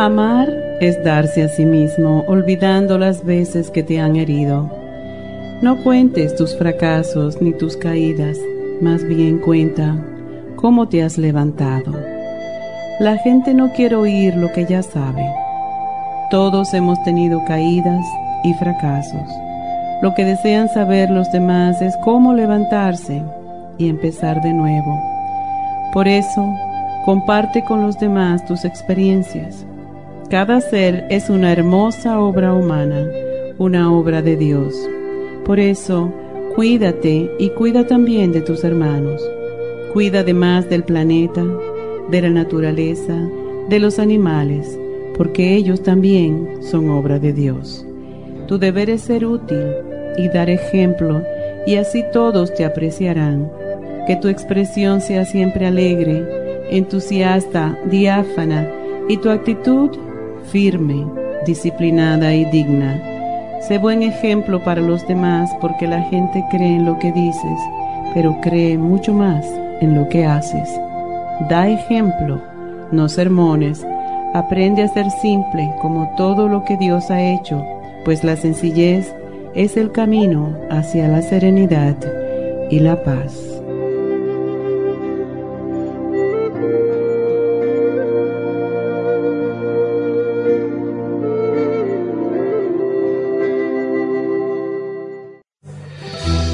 Amar es darse a sí mismo, olvidando las veces que te han herido. No cuentes tus fracasos ni tus caídas, más bien cuenta cómo te has levantado. La gente no quiere oír lo que ya sabe. Todos hemos tenido caídas y fracasos. Lo que desean saber los demás es cómo levantarse y empezar de nuevo. Por eso, comparte con los demás tus experiencias cada ser es una hermosa obra humana, una obra de Dios. Por eso, cuídate y cuida también de tus hermanos. Cuida además del planeta, de la naturaleza, de los animales, porque ellos también son obra de Dios. Tu deber es ser útil y dar ejemplo, y así todos te apreciarán. Que tu expresión sea siempre alegre, entusiasta, diáfana, y tu actitud firme, disciplinada y digna. Sé buen ejemplo para los demás porque la gente cree en lo que dices, pero cree mucho más en lo que haces. Da ejemplo, no sermones. Aprende a ser simple como todo lo que Dios ha hecho, pues la sencillez es el camino hacia la serenidad y la paz.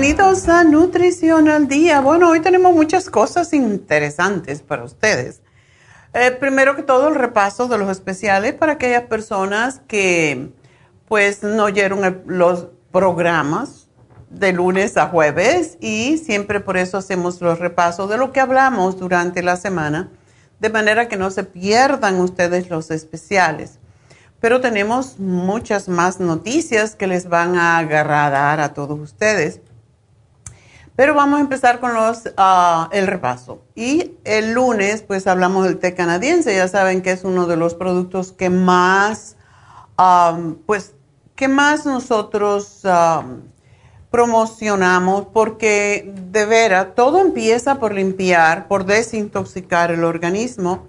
Bienvenidos a Nutrición al Día. Bueno, hoy tenemos muchas cosas interesantes para ustedes. Eh, primero que todo, el repaso de los especiales para aquellas personas que pues no oyeron los programas de lunes a jueves y siempre por eso hacemos los repasos de lo que hablamos durante la semana, de manera que no se pierdan ustedes los especiales. Pero tenemos muchas más noticias que les van a agradar a todos ustedes. Pero vamos a empezar con los, ah, el repaso. Y el lunes, pues hablamos del té canadiense. Ya saben que es uno de los productos que más, pues, que más nosotros promocionamos porque de veras todo empieza por limpiar, por desintoxicar el organismo.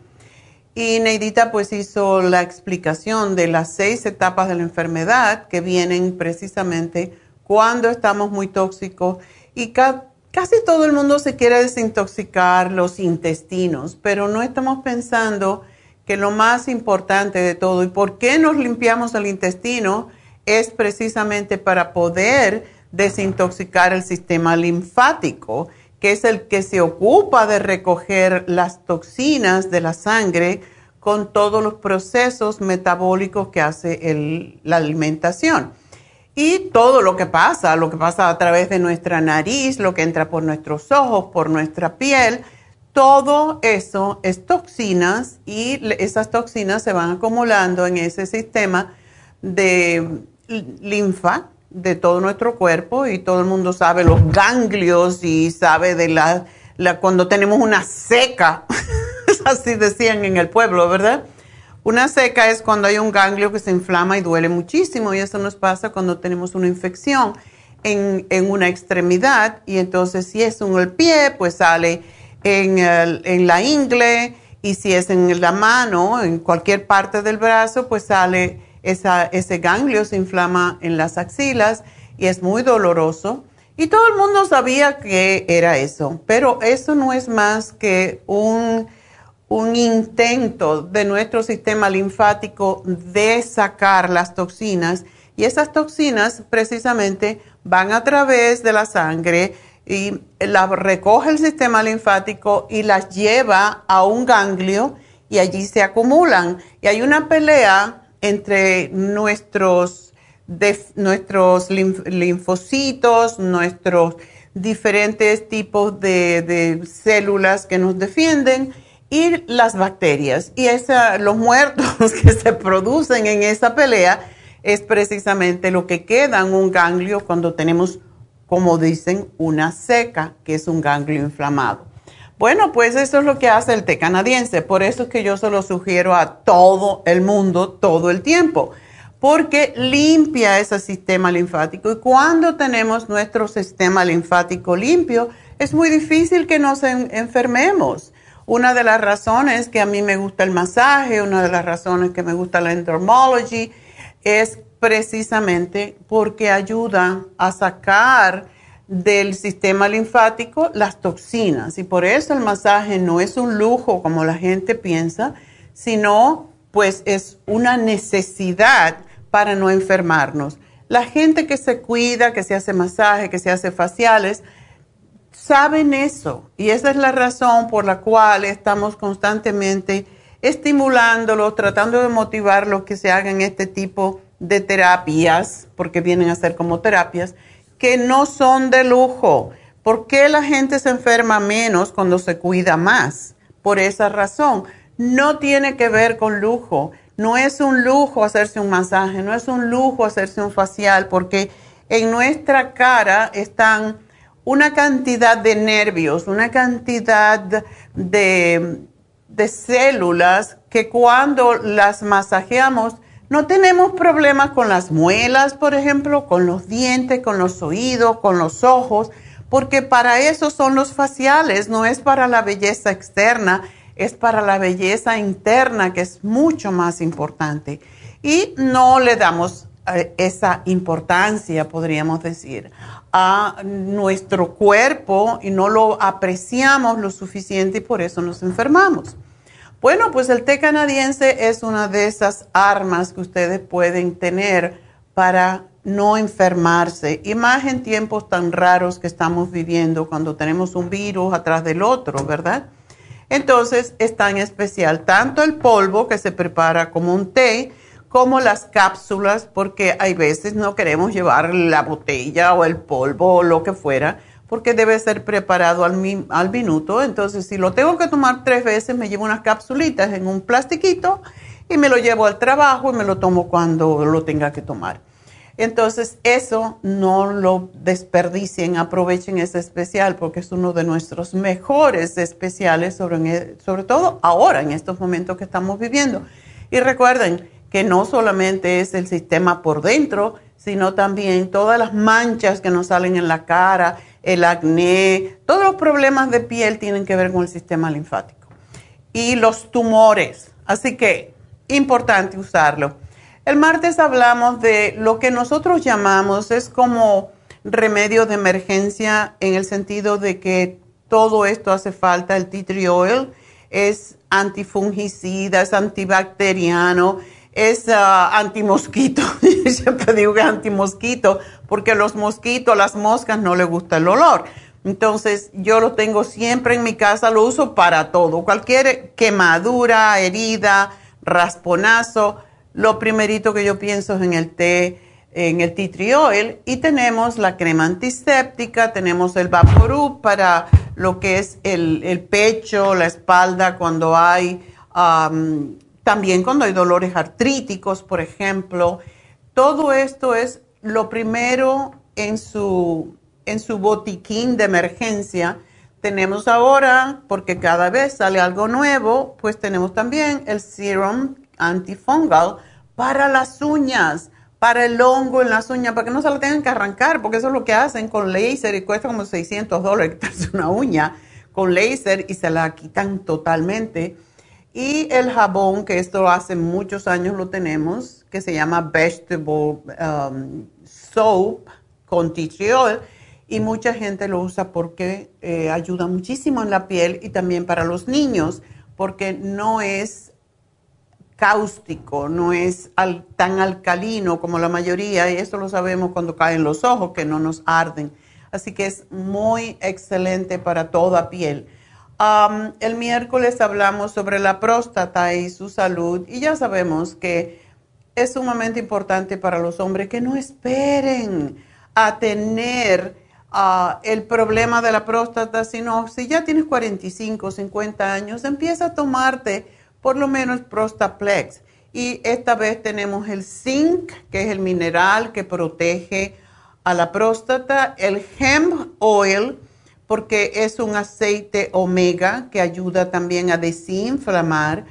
Y Neidita pues hizo la explicación de las seis etapas de la enfermedad que vienen precisamente cuando estamos muy tóxicos y casi todo el mundo se quiere desintoxicar los intestinos, pero no estamos pensando que lo más importante de todo y por qué nos limpiamos el intestino es precisamente para poder desintoxicar el sistema linfático, que es el que se ocupa de recoger las toxinas de la sangre con todos los procesos metabólicos que hace la alimentación. Y todo lo que pasa, lo que pasa a través de nuestra nariz, lo que entra por nuestros ojos, por nuestra piel, todo eso es toxinas y esas toxinas se van acumulando en ese sistema de linfa de todo nuestro cuerpo y todo el mundo sabe los ganglios y sabe de la, cuando tenemos una seca, así decían en el pueblo, ¿verdad? Una seca es cuando hay un ganglio que se inflama y duele muchísimo y eso nos pasa cuando tenemos una infección en, una extremidad y entonces si es en el pie, pues sale en, en la ingle y si es en la mano, en cualquier parte del brazo, pues sale ese ganglio se inflama en las axilas y es muy doloroso. Y todo el mundo sabía que era eso, pero eso no es más que un, un intento de nuestro sistema linfático de sacar las toxinas. Y esas toxinas precisamente van a través de la sangre y las recoge el sistema linfático y las lleva a un ganglio y allí se acumulan. Y hay una pelea entre nuestros, nuestros linfocitos, nuestros diferentes tipos de, células que nos defienden y las bacterias. Y esa, los muertos que se producen en esa pelea es precisamente lo que queda en un ganglio cuando tenemos, como dicen, una seca, que es un ganglio inflamado. Bueno, pues eso es lo que hace el té canadiense. Por eso es que yo se lo sugiero a todo el mundo todo el tiempo, porque limpia ese sistema linfático. Y cuando tenemos nuestro sistema linfático limpio, es muy difícil que nos enfermemos. Una de las razones que a mí me gusta el masaje, una de las razones que me gusta la entomology, es precisamente porque ayuda a sacar del sistema linfático las toxinas y por eso el masaje no es un lujo como la gente piensa, sino pues es una necesidad para no enfermarnos. La gente que se cuida, que se hace masaje, que se hace faciales, saben eso y esa es la razón por la cual estamos constantemente estimulándolos, tratando de motivarlos que se hagan este tipo de terapias, porque vienen a ser como terapias que no son de lujo. ¿Por qué la gente se enferma menos cuando se cuida más? Por esa razón. No tiene que ver con lujo. No es un lujo hacerse un masaje, no es un lujo hacerse un facial, porque en nuestra cara están una cantidad de nervios, una cantidad de, células que cuando las masajeamos, no tenemos problemas con las muelas, por ejemplo, con los dientes, con los oídos, con los ojos, porque para eso son los faciales, no es para la belleza externa, es para la belleza interna, que es mucho más importante. Y no le damos eh, esa importancia, podríamos decir, a nuestro cuerpo y no lo apreciamos lo suficiente y por eso nos enfermamos. Bueno, pues el té canadiense es una de esas armas que ustedes pueden tener para no enfermarse, y más en tiempos tan raros que estamos viviendo cuando tenemos un virus atrás del otro, ¿verdad? Entonces es tan especial tanto el polvo que se prepara como un té, como las cápsulas, porque hay veces no queremos llevar la botella o el polvo o lo que fuera porque debe ser preparado al, al, minuto. Entonces, si lo tengo que tomar tres veces, me llevo unas capsulitas en un plastiquito y me lo llevo al trabajo y me lo tomo cuando lo tenga que tomar. Entonces, eso no lo desperdicien, aprovechen ese especial porque es uno de nuestros mejores especiales, sobre, sobre todo ahora, en estos momentos que estamos viviendo. Y recuerden que no solamente es el sistema por dentro, sino también todas las manchas que nos salen en la cara, el acné, todos los problemas de piel tienen que ver con el sistema linfático. Y los tumores, así que importante usarlo. El martes hablamos de lo que nosotros llamamos, es como remedio de emergencia en el sentido de que todo esto hace falta, el tea tree oil es antifungicida, es antibacteriano, es uh, antimosquito. Siempre digo que es antimosquito porque los mosquitos, las moscas no les gusta el olor. Entonces yo lo tengo siempre en mi casa, lo uso para todo. Cualquier quemadura, herida, rasponazo, lo primerito que yo pienso es en el té, en el tea tree oil. Y tenemos la crema antiséptica, tenemos el Vaporub para lo que es el, pecho, la espalda, cuando hay... también cuando hay dolores artríticos, por ejemplo. Todo esto es lo primero en su, en su botiquín de emergencia. Tenemos ahora, porque cada vez sale algo nuevo, pues tenemos también el serum antifungal para las uñas, para el hongo en las uñas, para que no se lo tengan que arrancar, porque eso es lo que hacen con láser y cuesta como 600 dólares quitarse una uña con láser y se la quitan totalmente. Y el jabón, que esto hace muchos años lo tenemos, que se llama Vegetable um, Soap con tea Y mucha gente lo usa porque eh, ayuda muchísimo en la piel y también para los niños, porque no es cáustico, no es tan alcalino como la mayoría, y esto lo sabemos cuando caen los ojos, que no nos arden. Así que es muy excelente para toda piel el miércoles hablamos sobre la próstata y su salud y ya sabemos que es sumamente importante para los hombres que no esperen a tener ah, el problema de la próstata, sino si ya tienes 45, 50 años, empieza a tomarte por lo menos Prostaplex. Y esta vez tenemos el zinc, que es el mineral que protege a la próstata, el hemp oil, porque es un aceite omega que ayuda también a desinflamar.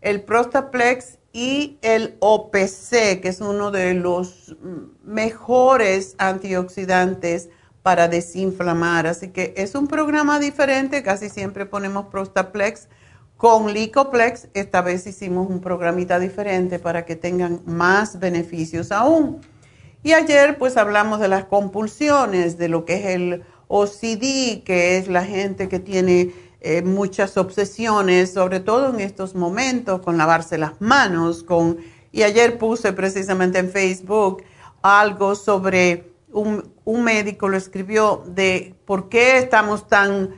El Prostaplex y el OPC, que es uno de los mejores antioxidantes para desinflamar. Así que es un programa diferente, casi siempre ponemos Prostaplex con Licoplex. Esta vez hicimos un programita diferente para que tengan más beneficios aún. Y ayer pues hablamos de las compulsiones, de lo que es el OCD, que es la gente que tiene eh, muchas obsesiones, sobre todo en estos momentos, con lavarse las manos, con... Y ayer puse precisamente en Facebook algo sobre un, médico lo escribió de por qué estamos tan,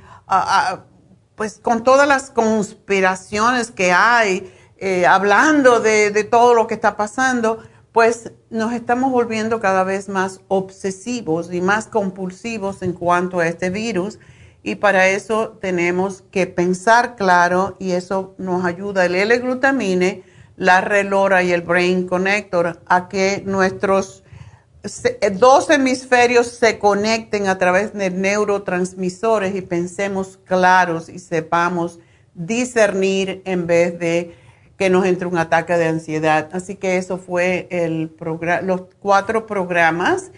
pues con todas las conspiraciones que hay, eh, hablando de, de todo lo que está pasando pues nos estamos volviendo cada vez más obsesivos y más compulsivos en cuanto a este virus y para eso tenemos que pensar claro y eso nos ayuda el L-glutamine, la relora y el Brain Connector a que nuestros dos hemisferios se conecten a través de neurotransmisores y pensemos claros y sepamos discernir en vez de que nos entre un ataque de ansiedad. Así que eso fue el los cuatro programas.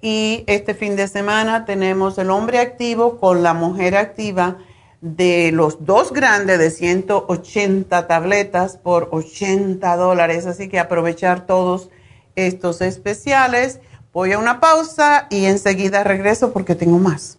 Y este fin de semana tenemos el hombre activo con la mujer activa de los dos grandes de 180 tabletas por 80 dólares. Así que aprovechar todos estos especiales. Voy a una pausa y enseguida regreso porque tengo más.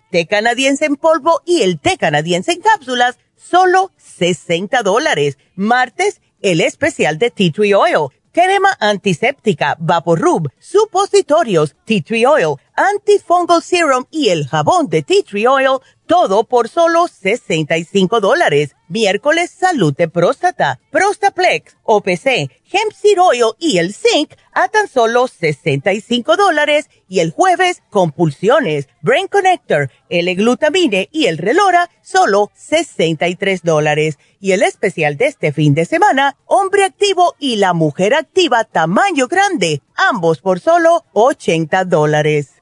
té canadiense en polvo y el té canadiense en cápsulas, solo 60 dólares. Martes, el especial de Tea Tree Oil, crema antiséptica, Vaporub, supositorios, Tea Tree Oil, antifungal serum y el jabón de Tea Tree Oil, todo por solo 65 dólares. Miércoles, salud de próstata, Prostaplex, OPC, Hemp Seed Oil y el Zinc a tan solo 65 dólares. Y el jueves, compulsiones, Brain Connector, el glutamine y el Relora, solo 63 dólares. Y el especial de este fin de semana, hombre activo y la mujer activa tamaño grande, ambos por solo 80 dólares.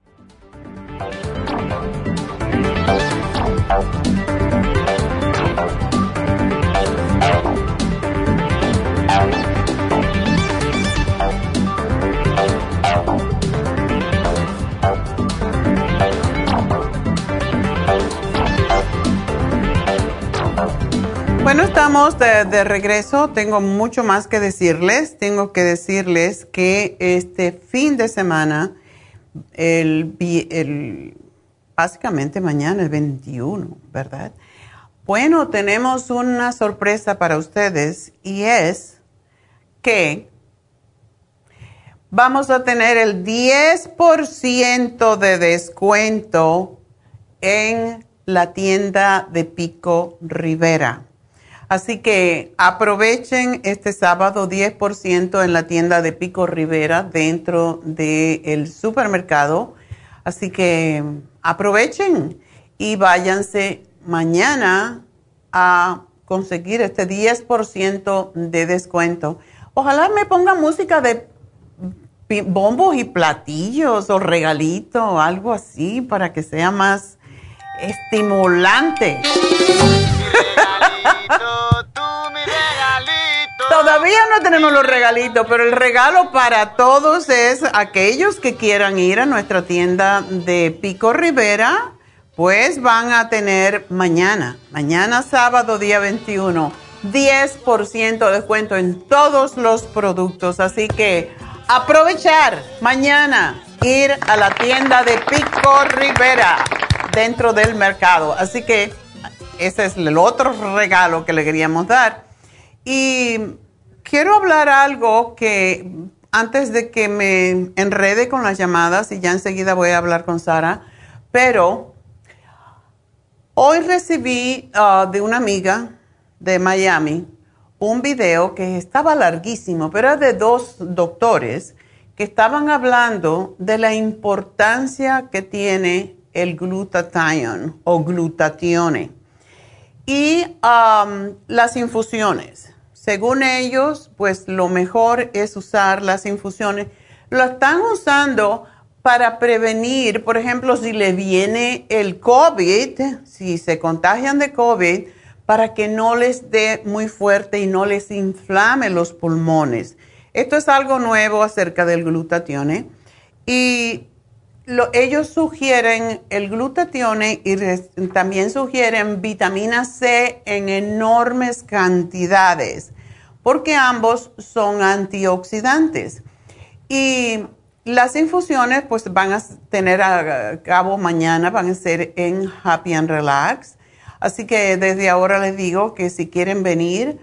Bueno, estamos de, regreso. Tengo mucho más que decirles. Tengo que decirles que este fin de semana, el, básicamente mañana es 21, ¿verdad? Bueno, tenemos una sorpresa para ustedes y es que vamos a tener el 10% de descuento en la tienda de Pico Rivera. Así que aprovechen este sábado 10% en la tienda de Pico Rivera dentro del supermercado. Así que aprovechen y váyanse mañana a conseguir este 10% de descuento. Ojalá me pongan música de bombos y platillos o regalito, algo así, para que sea más estimulante. Todavía no tenemos los regalitos, pero el regalo para todos es aquellos que quieran ir a nuestra tienda de Pico Rivera, pues van a tener mañana, mañana sábado día 21, 10% de descuento en todos los productos. Así que aprovechar mañana ir a la tienda de Pico Rivera dentro del mercado. Así que ese es el otro regalo que le queríamos dar. Y quiero hablar algo que antes de que me enrede con las llamadas y ya enseguida voy a hablar con Sara, pero hoy recibí ah, de una amiga de Miami un video que estaba larguísimo, pero era de dos doctores que estaban hablando de la importancia que tiene el glutathione o glutatione y las infusiones. Según ellos, pues lo mejor es usar las infusiones. Lo están usando para prevenir, por ejemplo, si le viene el COVID, si se contagian de COVID, para que no les dé muy fuerte y no les inflame los pulmones. Esto es algo nuevo acerca del glutatione y ellos sugieren el glutatione y también sugieren vitamina C en enormes cantidades porque ambos son antioxidantes. Y las infusiones pues van a tener a cabo mañana, van a ser en Happy and Relax. Así que desde ahora les digo que si quieren venir,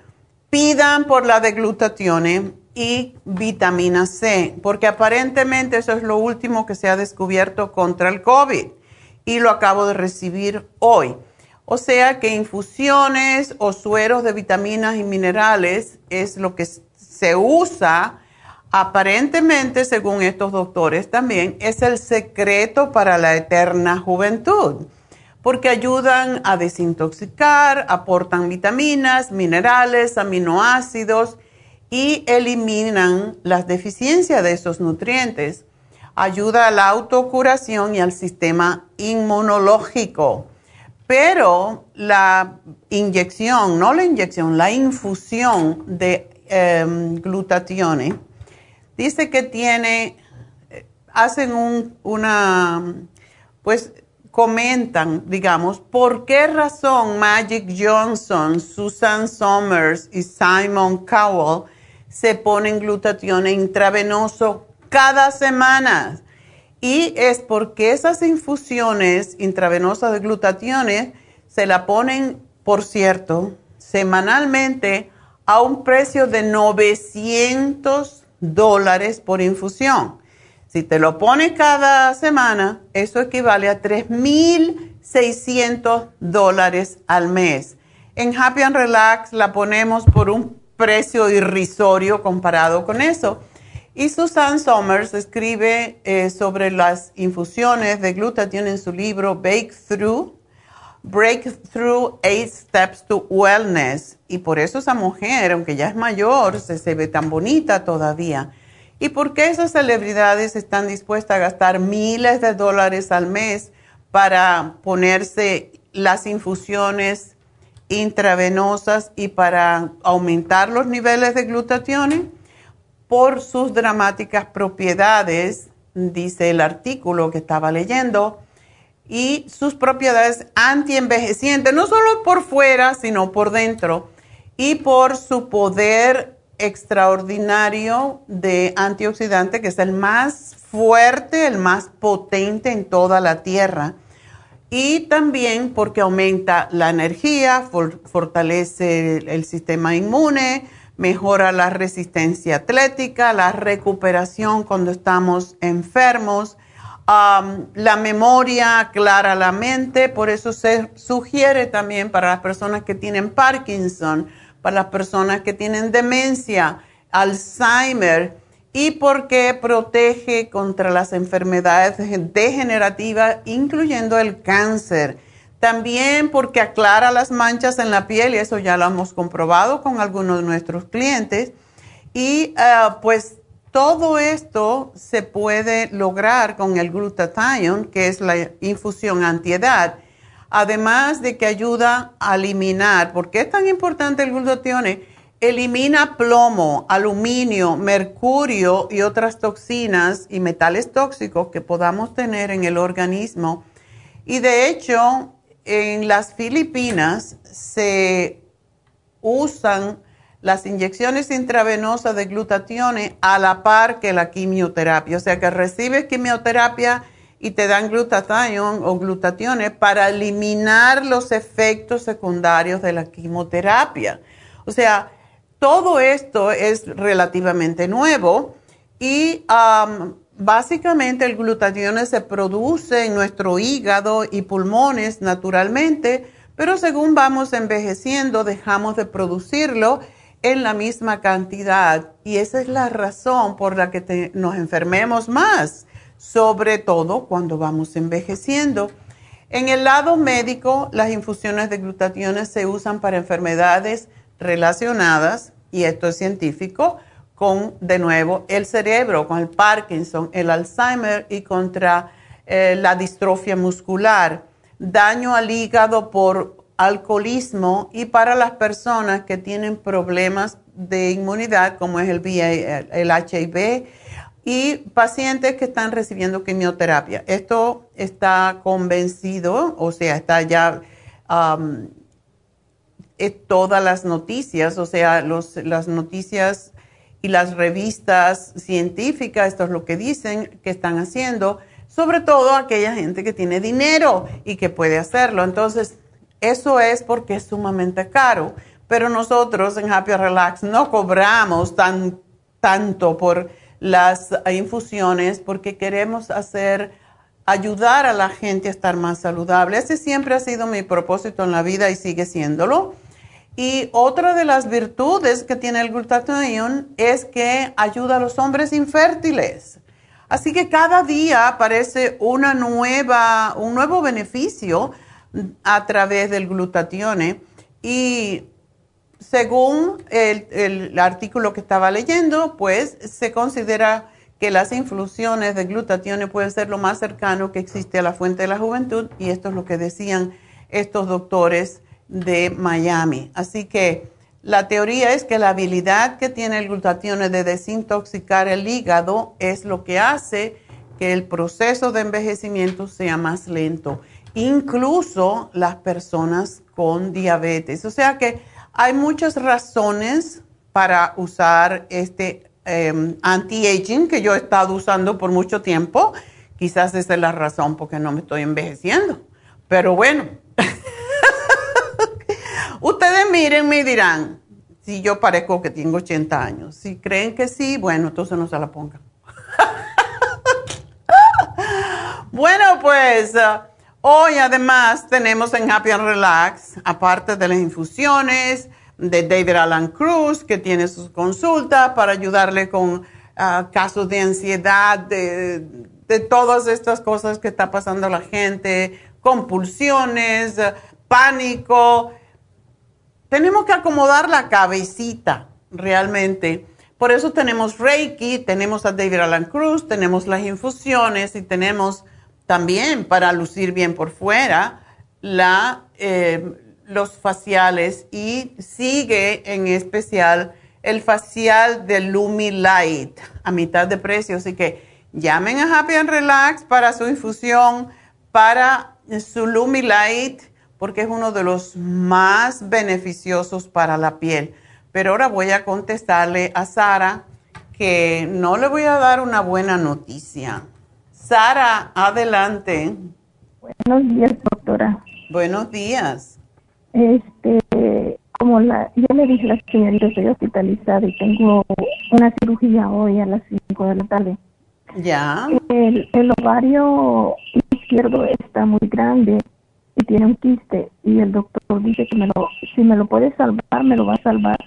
pidan por la de glutatione y vitamina C, porque aparentemente eso es lo último que se ha descubierto contra el COVID y lo acabo de recibir hoy. O sea que infusiones o sueros de vitaminas y minerales es lo que se usa aparentemente, según estos doctores también, es el secreto para la eterna juventud, porque ayudan a desintoxicar, aportan vitaminas, minerales, aminoácidos y eliminan las deficiencias de esos nutrientes. Ayuda a la autocuración y al sistema inmunológico. Pero la inyección, no la inyección, la infusión de em, glutatione, dice que tiene, hacen un, una, pues comentan, digamos, por qué razón Magic Johnson, Susan Somers y Simon Cowell se ponen glutatión intravenoso cada semana. Y es porque esas infusiones intravenosas de glutationes se la ponen, por cierto, semanalmente a un precio de 900 dólares por infusión. Si te lo pones cada semana, eso equivale a 3.600 dólares al mes. En Happy and Relax la ponemos por un precio irrisorio comparado con eso. Y Susan Somers escribe eh, sobre las infusiones de glutatión en su libro Breakthrough, Breakthrough Eight Steps to Wellness. Y por eso esa mujer, aunque ya es mayor, se, se ve tan bonita todavía. ¿Y por qué esas celebridades están dispuestas a gastar miles de dólares al mes para ponerse las infusiones intravenosas y para aumentar los niveles de glutatión? Por sus dramáticas propiedades, dice el artículo que estaba leyendo, y sus propiedades antienvejecientes, no solo por fuera, sino por dentro, y por su poder extraordinario de antioxidante, que es el más fuerte, el más potente en toda la tierra. Y también porque aumenta la energía, fortalece el sistema inmune, mejora la resistencia atlética, la recuperación cuando estamos enfermos, la memoria aclara la mente, por eso se sugiere también para las personas que tienen Parkinson, para las personas que tienen demencia, Alzheimer, y porque protege contra las enfermedades degenerativas, incluyendo el cáncer. También porque aclara las manchas en la piel, y eso ya lo hemos comprobado con algunos de nuestros clientes. Y eh, pues todo esto se puede lograr con el glutathione, que es la infusión antiedad además de que ayuda a eliminar, ¿por qué es tan importante el glutatión? Elimina plomo, aluminio, mercurio y otras toxinas y metales tóxicos que podamos tener en el organismo. Y de hecho, en las Filipinas se usan las inyecciones intravenosas de glutatión a la par que la quimioterapia. O sea que recibes quimioterapia y te dan glutatión o glutationes para eliminar los efectos secundarios de la quimioterapia. O sea, todo esto es relativamente nuevo y básicamente el glutatión se produce en nuestro hígado y pulmones naturalmente, pero según vamos envejeciendo dejamos de producirlo en la misma cantidad y esa es la razón por la que nos enfermemos más, sobre todo cuando vamos envejeciendo. En el lado médico, las infusiones de glutatión se usan para enfermedades relacionadas, y esto es científico, con, de nuevo, el cerebro, con el Parkinson, el Alzheimer y contra eh, la distrofia muscular, daño al hígado por alcoholismo y para las personas que tienen problemas de inmunidad como es el, el HIV y pacientes que están recibiendo quimioterapia. Esto está convencido, o sea, está ya todas las noticias, o sea, los, las noticias y las revistas científicas, esto es lo que dicen que están haciendo, sobre todo aquella gente que tiene dinero y que puede hacerlo. Entonces, eso es porque es sumamente caro, pero nosotros en Happy Relax no cobramos tan, tanto por las infusiones porque queremos hacer, ayudar a la gente a estar más saludable. Ese siempre ha sido mi propósito en la vida y sigue siéndolo. Y otra de las virtudes que tiene el glutatión es que ayuda a los hombres infértiles. Así que cada día aparece una nueva, un nuevo beneficio a través del glutatión. Y según el, artículo que estaba leyendo, pues se considera que las infusiones de glutatión pueden ser lo más cercano que existe a la fuente de la juventud y esto es lo que decían estos doctores de Miami. Así que la teoría es que la habilidad que tiene el glutatión de desintoxicar el hígado es lo que hace que el proceso de envejecimiento sea más lento incluso las personas con diabetes. O sea que hay muchas razones para usar este em, anti-aging que yo he estado usando por mucho tiempo. Quizás esa es la razón porque no me estoy envejeciendo. Pero bueno, ustedes miren y dirán, si yo parezco que tengo 80 años. Si creen que sí, bueno, entonces no se la pongan. bueno, pues... Uh, Hoy además tenemos en Happy and Relax, aparte de las infusiones de David Alan Cruz, que tiene sus consultas para ayudarle con ah, casos de ansiedad, de, de, todas estas cosas que está pasando la gente, compulsiones, pánico. Tenemos que acomodar la cabecita realmente. Por eso tenemos Reiki, tenemos a David Alan Cruz, tenemos las infusiones y tenemos también para lucir bien por fuera eh, los faciales y sigue en especial el facial de Lumi Light a mitad de precio. Así que llamen a Happy and Relax para su infusión, para su Lumi Light, porque es uno de los más beneficiosos para la piel. Pero ahora voy a contestarle a Sara que no le voy a dar una buena noticia. Sara, adelante. Buenos días, doctora. Buenos días. Este, como la, yo le dije a la señorita, estoy hospitalizada y tengo una cirugía hoy a las 5 de la tarde. Ya. El, el ovario izquierdo está muy grande y tiene un quiste y el doctor dice que me lo, si me lo puede salvar, me lo va a salvar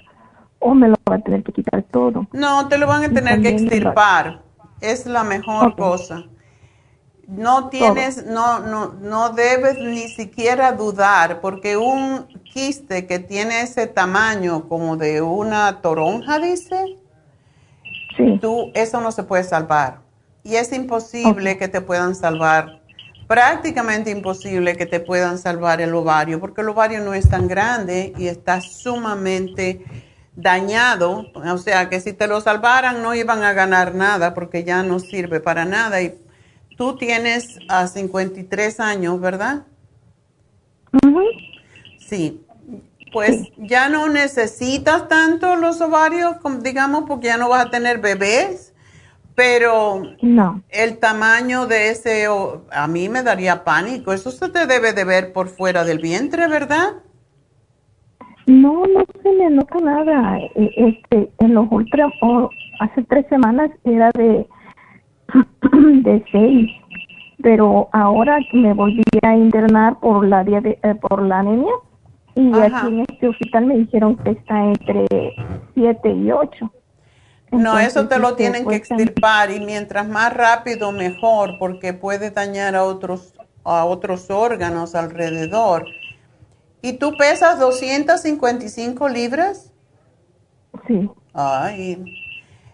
o me lo va a tener que quitar todo. No, te lo van a tener que extirpar. Es la mejor cosa no tienes, no, no, no debes ni siquiera dudar, porque un quiste que tiene ese tamaño como de una toronja, dice, tú, eso no se puede salvar. Y es imposible que te puedan salvar, prácticamente imposible que te puedan salvar el ovario, porque el ovario no es tan grande y está sumamente dañado. O sea que si te lo salvaran no iban a ganar nada porque ya no sirve para nada. Y Tú tienes a 53 años, ¿verdad? Sí. Pues ya no necesitas tanto los ovarios, digamos, porque ya no vas a tener bebés, pero no. el tamaño de ese, a mí me daría pánico. Eso se te debe de ver por fuera del vientre, ¿verdad? No, no se me nota nada. E, este, en los ultra, hace tres semanas era de de seis, pero ahora me volví a internar por la, eh, por la anemia Y aquí en este hospital me dijeron que está entre 7 y 8. No, eso te lo tienen que extirpar y mientras más rápido mejor porque puede dañar a otros, a otros órganos alrededor. ¿Y tú pesas 255 libras? Sí. Ay,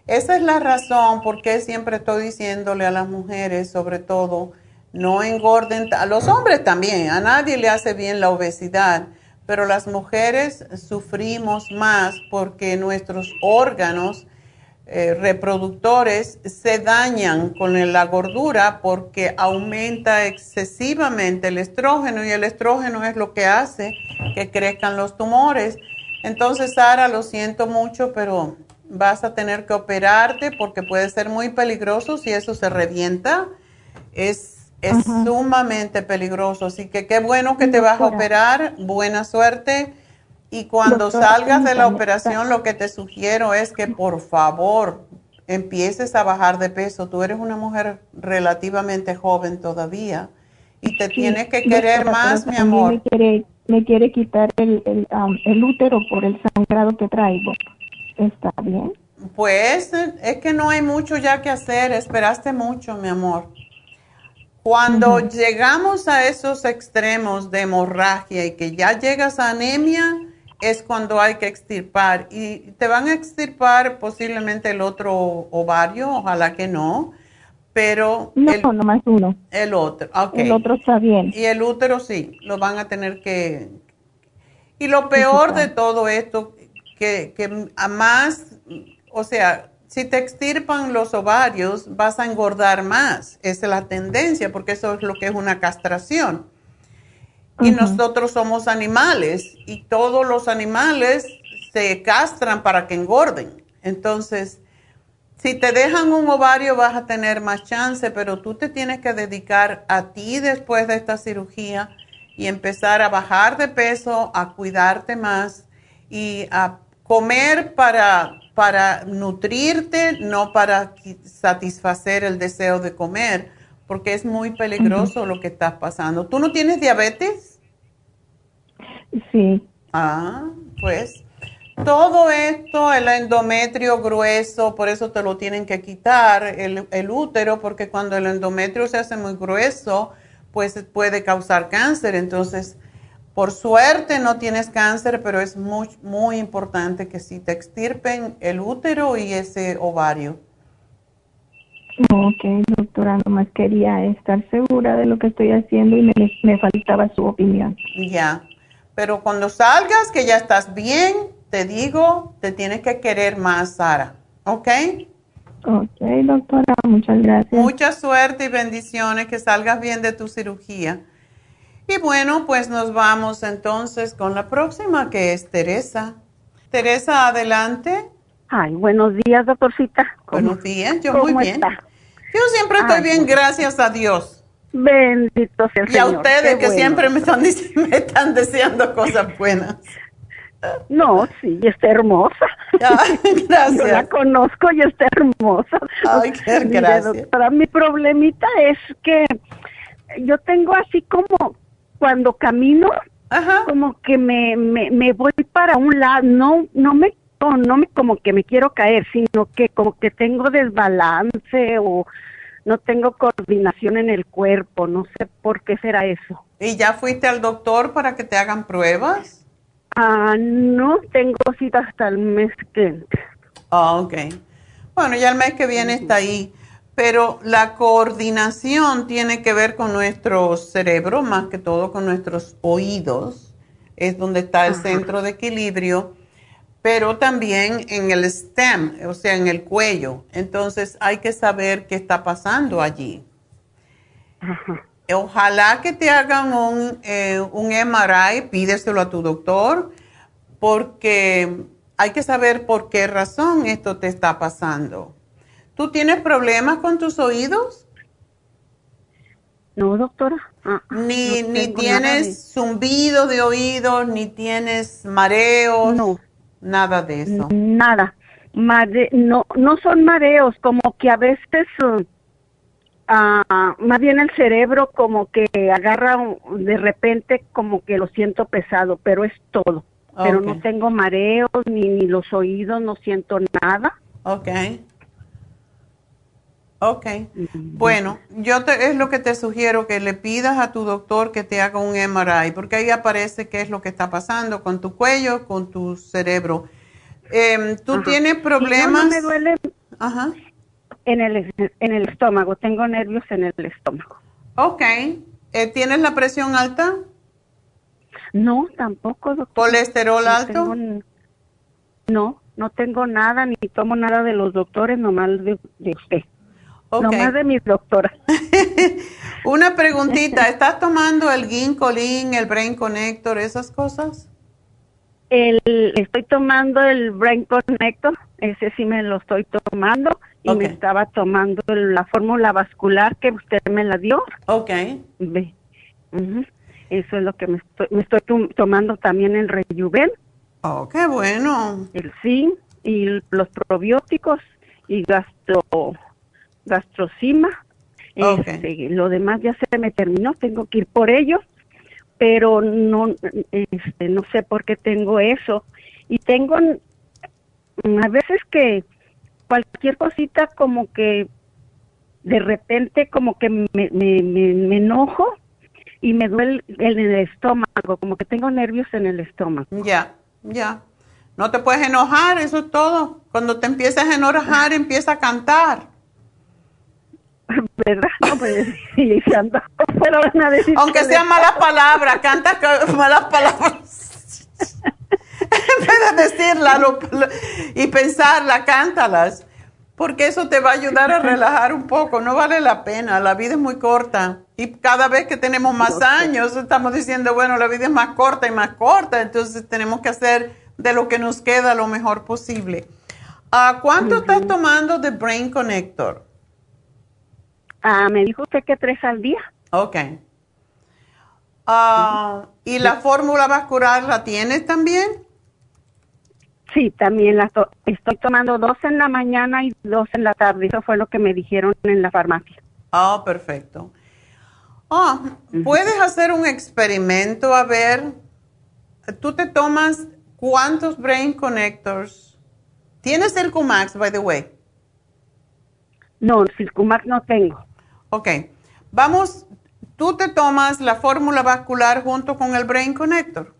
esa es la razón por qué siempre estoy diciéndole a las mujeres, sobre todo, no engorden, a los hombres también, a nadie le hace bien la obesidad, pero las mujeres sufrimos más porque nuestros órganos eh, reproductores se dañan con la gordura porque aumenta excesivamente el estrógeno y el estrógeno es lo que hace que crezcan los tumores. Entonces, Sara, lo siento mucho, pero vas a tener que operarte porque puede ser muy peligroso si eso se revienta. Es, es sumamente peligroso. Así que qué bueno que te vas a operar. Buena suerte. Y cuando salgas de la operación, lo que te sugiero es que por favor empieces a bajar de peso. Tú eres una mujer relativamente joven todavía y te tienes que querer más, mi amor. Me quiere, me quiere quitar el, el, um, el útero por el sangrado que traigo. ¿Está bien? Pues es que no hay mucho ya que hacer. Esperaste mucho, mi amor. Cuando llegamos a esos extremos de hemorragia y que ya llegas a anemia, es cuando hay que extirpar. Y te van a extirpar posiblemente el otro ovario, ojalá que no, pero... No, el, nomás uno. El otro, ok. El otro está bien. Y el útero sí, lo van a tener que... Y lo peor de todo esto, que, que a más, o sea, si te extirpan los ovarios, vas a engordar más. Esa es la tendencia, porque eso es lo que es una castración y nosotros somos animales y todos los animales se castran para que engorden. Entonces, si te dejan un ovario vas a tener más chance, pero tú te tienes que dedicar a ti después de esta cirugía y empezar a bajar de peso, a cuidarte más y a comer para, para nutrirte, no para satisfacer el deseo de comer porque es muy peligroso lo que estás pasando. ¿Tú no tienes diabetes? Sí. Ah, pues todo esto, el endometrio grueso, por eso te lo tienen que quitar, el, el útero, porque cuando el endometrio se hace muy grueso, pues puede causar cáncer. Entonces, por suerte no tienes cáncer, pero es muy, muy importante que si te extirpen el útero y ese ovario. Ok, doctora, nomás quería estar segura de lo que estoy haciendo y me, faltaba su opinión. Ya, pero cuando salgas, que ya estás bien, te digo, te tienes que querer más, Sara, ¿ok? Ok, doctora, muchas gracias. Mucha suerte y bendiciones, que salgas bien de tu cirugía. Y bueno, pues nos vamos entonces con la próxima, que es Teresa. Teresa, adelante. Ay, buenos días, doctorcita. Buenos días, yo muy bien. Yo siempre estoy bien, gracias a Dios. Bendito sea el y a ustedes que siempre me están, me están deseando cosas buenas. No, sí, está hermosa. gracias. Yo la conozco y está hermosa. Ay, qué gracias. Para mi problemita es que yo tengo así como cuando camino, como que me, me, me voy para un lado, no, no me no, me como que me quiero caer, sino que como que tengo desbalance o no tengo coordinación en el cuerpo, no sé por qué será eso. ¿Y ya fuiste al doctor para que te hagan pruebas? Ah, no, tengo cita hasta el mes que entra. Ah, ok. Bueno, ya el mes que viene está ahí, pero la coordinación tiene que ver con nuestro cerebro, más que todo con nuestros oídos, es donde está el centro de equilibrio pero también en el stem, o sea, en el cuello. Entonces hay que saber qué está pasando allí. Ojalá que te hagan un, eh, un MRI, pídeselo a tu doctor, porque hay que saber por qué razón esto te está pasando. ¿Tú tienes problemas con tus oídos? No, doctora. Ah, ni, ni tienes zumbido de oídos, ni tienes mareos. No. Nada de eso. Nada. no, no son mareos, como que a veces uh, Ah, más bien el cerebro como que agarra de repente como que lo siento pesado, pero es todo. Pero no tengo mareos ni, ni los oídos, no siento nada. Ok. Ok. Bueno, yo te, es lo que te sugiero que le pidas a tu doctor que te haga un MRI, porque ahí aparece qué es lo que está pasando con tu cuello, con tu cerebro. Eh, ¿Tú tienes problemas? No, me duele. Ajá en el, en el estómago, tengo nervios en el estómago. Ok. Eh, ¿Tienes la presión alta? No, tampoco, doctor. ¿Colesterol alto? no, no tengo nada, ni tomo nada de los doctores, nomás de, de usted. Okay. Nomás de mis doctoras. Una preguntita, ¿estás tomando el Ginkolin, el Brain Connector, esas cosas? El, estoy tomando el Brain Connector, ese sí me lo estoy tomando y me estaba tomando la fórmula vascular que usted me la dio. Ok. Ve. Eso es lo que me estoy, me estoy tomando también el Rejuven. Oh, qué bueno. El zinc y los probióticos y gastro, gastrocima. Este, lo demás ya se me terminó, tengo que ir por ello, pero no, este, no sé por qué tengo eso. Y tengo a veces que cualquier cosita como que de repente como que me, me, me, enojo y me duele en el estómago, como que tengo nervios en el estómago. Ya, ya. No te puedes enojar, eso es todo. Cuando te empiezas a enojar, empieza a cantar. ¿Verdad? No, pues sí, pero van a decir Aunque sean malas palabras, canta malas palabras. en vez de decirla y pensarla, cántalas, porque eso te va a ayudar a relajar un poco. No vale la pena, la vida es muy corta. Y cada vez que tenemos más años, estamos diciendo, bueno, la vida es más corta y más corta, entonces tenemos que hacer de lo que nos queda lo mejor posible. Uh, ¿Cuánto estás tomando de Brain Connector? Ah, me dijo usted que tres al día. Ok. Uh, ¿Y la fórmula vascular la tienes también? Sí, también las estoy tomando dos en la mañana y dos en la tarde. Eso fue lo que me dijeron en la farmacia. Ah, perfecto. Ah, puedes hacer un experimento a ver. Tú te tomas cuántos Brain Connectors. ¿Tienes Circumax, by the way? No, Circumax no tengo. Ok. Vamos, tú te tomas la fórmula vascular junto con el Brain Connector.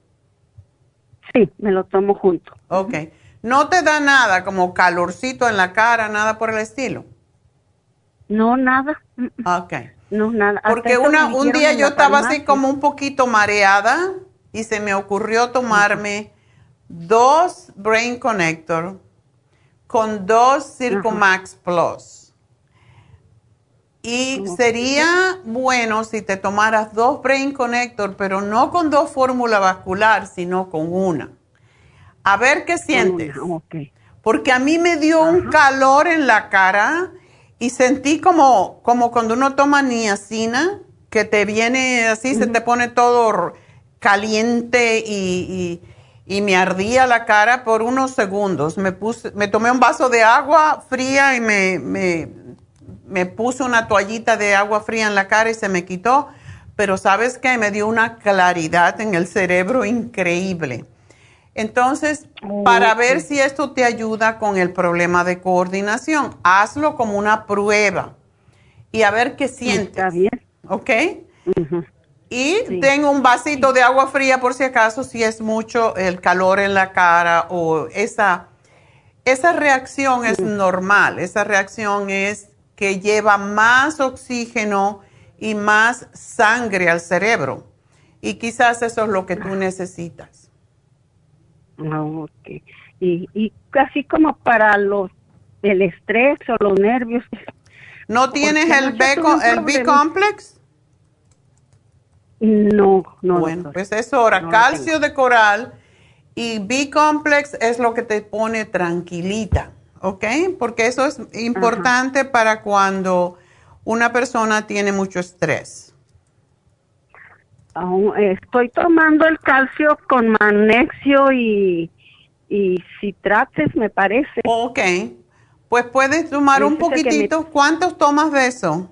Sí, me lo tomo junto. Ok. ¿No te da nada, como calorcito en la cara, nada por el estilo? No, nada. Ok. No, nada. Porque una, un día yo estaba así como un poquito mareada y se me ocurrió tomarme dos Brain Connector con dos Circumax Plus. Y sería bueno si te tomaras dos Brain Connector, pero no con dos fórmula vascular, sino con una. A ver qué sientes. Porque a mí me dio un calor en la cara y sentí como, como cuando uno toma niacina, que te viene así, se te pone todo caliente y, me ardía la cara por unos segundos. Me, puse, me tomé un vaso de agua fría y me, me me puse una toallita de agua fría en la cara y se me quitó, pero sabes que me dio una claridad en el cerebro increíble. Entonces, para ver si esto te ayuda con el problema de coordinación, hazlo como una prueba y a ver qué sientes. Está bien. ¿Ok? Y tengo un vasito de agua fría por si acaso, si es mucho el calor en la cara o esa, esa reacción es normal, esa reacción es que lleva más oxígeno y más sangre al cerebro. Y quizás eso es lo que tú necesitas. Ah, ok. Y, y casi como para los el estrés o los nervios. ¿No tienes el, B, el B-complex? No, no. Bueno, pues es hora. Calcio de coral y B-complex es lo que te pone tranquilita. ¿Ok? Porque eso es importante para cuando una persona tiene mucho estrés. Estoy tomando el calcio con magnesio y, y citrates, me parece. Ok, pues puedes tomar un poquitito. ¿Cuántos tomas de eso?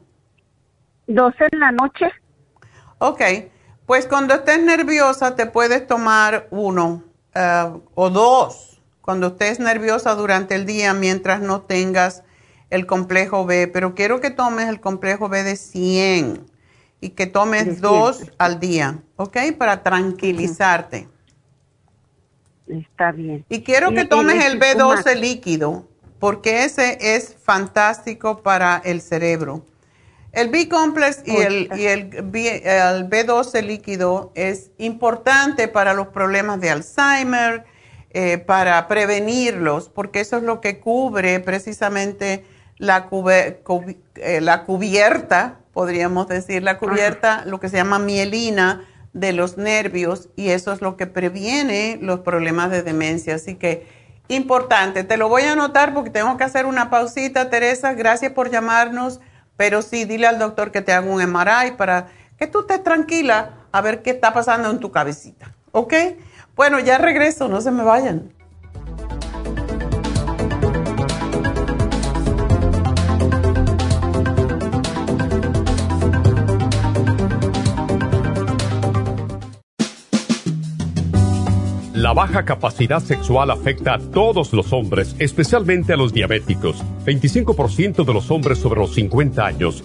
Dos en la noche. Ok, pues cuando estés nerviosa te puedes tomar uno eh, o dos cuando estés nerviosa durante el día mientras no tengas el complejo B, pero quiero que tomes el complejo B de 100 y que tomes dos al día, ¿ok? Para tranquilizarte. Está bien. Y quiero que tomes el B12 líquido, porque ese es fantástico para el cerebro. El B-complex y, el, y el, el B12 líquido es importante para los problemas de Alzheimer, eh, para prevenirlos, porque eso es lo que cubre precisamente la, eh, la cubierta, podríamos decir, la cubierta, lo que se llama mielina de los nervios, y eso es lo que previene los problemas de demencia. Así que importante, te lo voy a anotar porque tengo que hacer una pausita, Teresa, gracias por llamarnos pero sí, dile al doctor que te haga un MRI para que tú estés tranquila a ver qué está pasando en tu cabecita. ¿Ok? Bueno, ya regreso, no se me vayan. La baja capacidad sexual afecta a todos los hombres, especialmente a los diabéticos. 25% de los hombres sobre los 50 años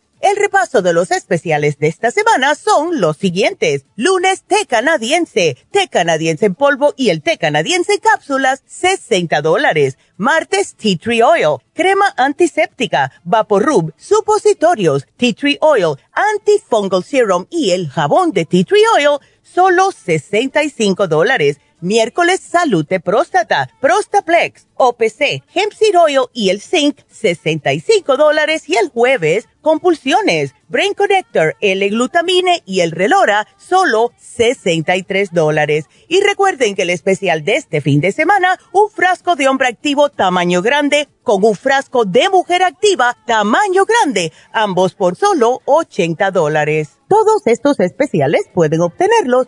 El repaso de los especiales de esta semana son los siguientes. Lunes, té canadiense, té canadiense en polvo y el té canadiense en cápsulas, 60 dólares. Martes, tea tree oil, crema antiséptica, vaporub, supositorios, tea tree oil, antifungal serum y el jabón de tea tree oil, solo 65 dólares Miércoles, salud de próstata, Prostaplex, OPC, Hemp Seed y el Zinc, 65 dólares. Y el jueves, compulsiones, Brain Connector, L-Glutamine y el Relora, solo 63 dólares. Y recuerden que el especial de este fin de semana, un frasco de hombre activo tamaño grande con un frasco de mujer activa tamaño grande, ambos por solo 80 dólares. Todos estos especiales pueden obtenerlos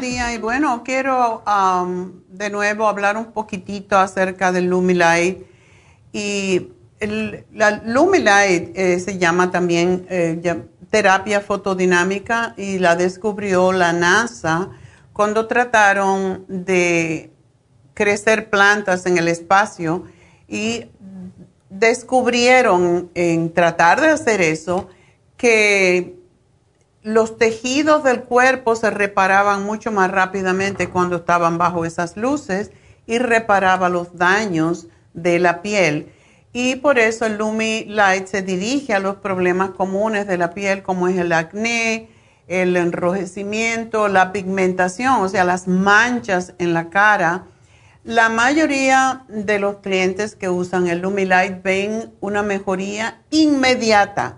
Día y bueno, quiero um, de nuevo hablar un poquitito acerca del Lumilight y el, la Lumilight eh, se llama también, eh, terapia fotodinámica y la descubrió la NASA cuando trataron de crecer plantas en el espacio y descubrieron en tratar de hacer eso que los tejidos del cuerpo se reparaban mucho más rápidamente cuando estaban bajo esas luces y reparaba los daños de la piel. Y por eso el Lumi Light se dirige a los problemas comunes de la piel como es el acné, el enrojecimiento, la pigmentación, o sea, las manchas en la cara. La mayoría de los clientes que usan el Lumi Light ven una mejoría inmediata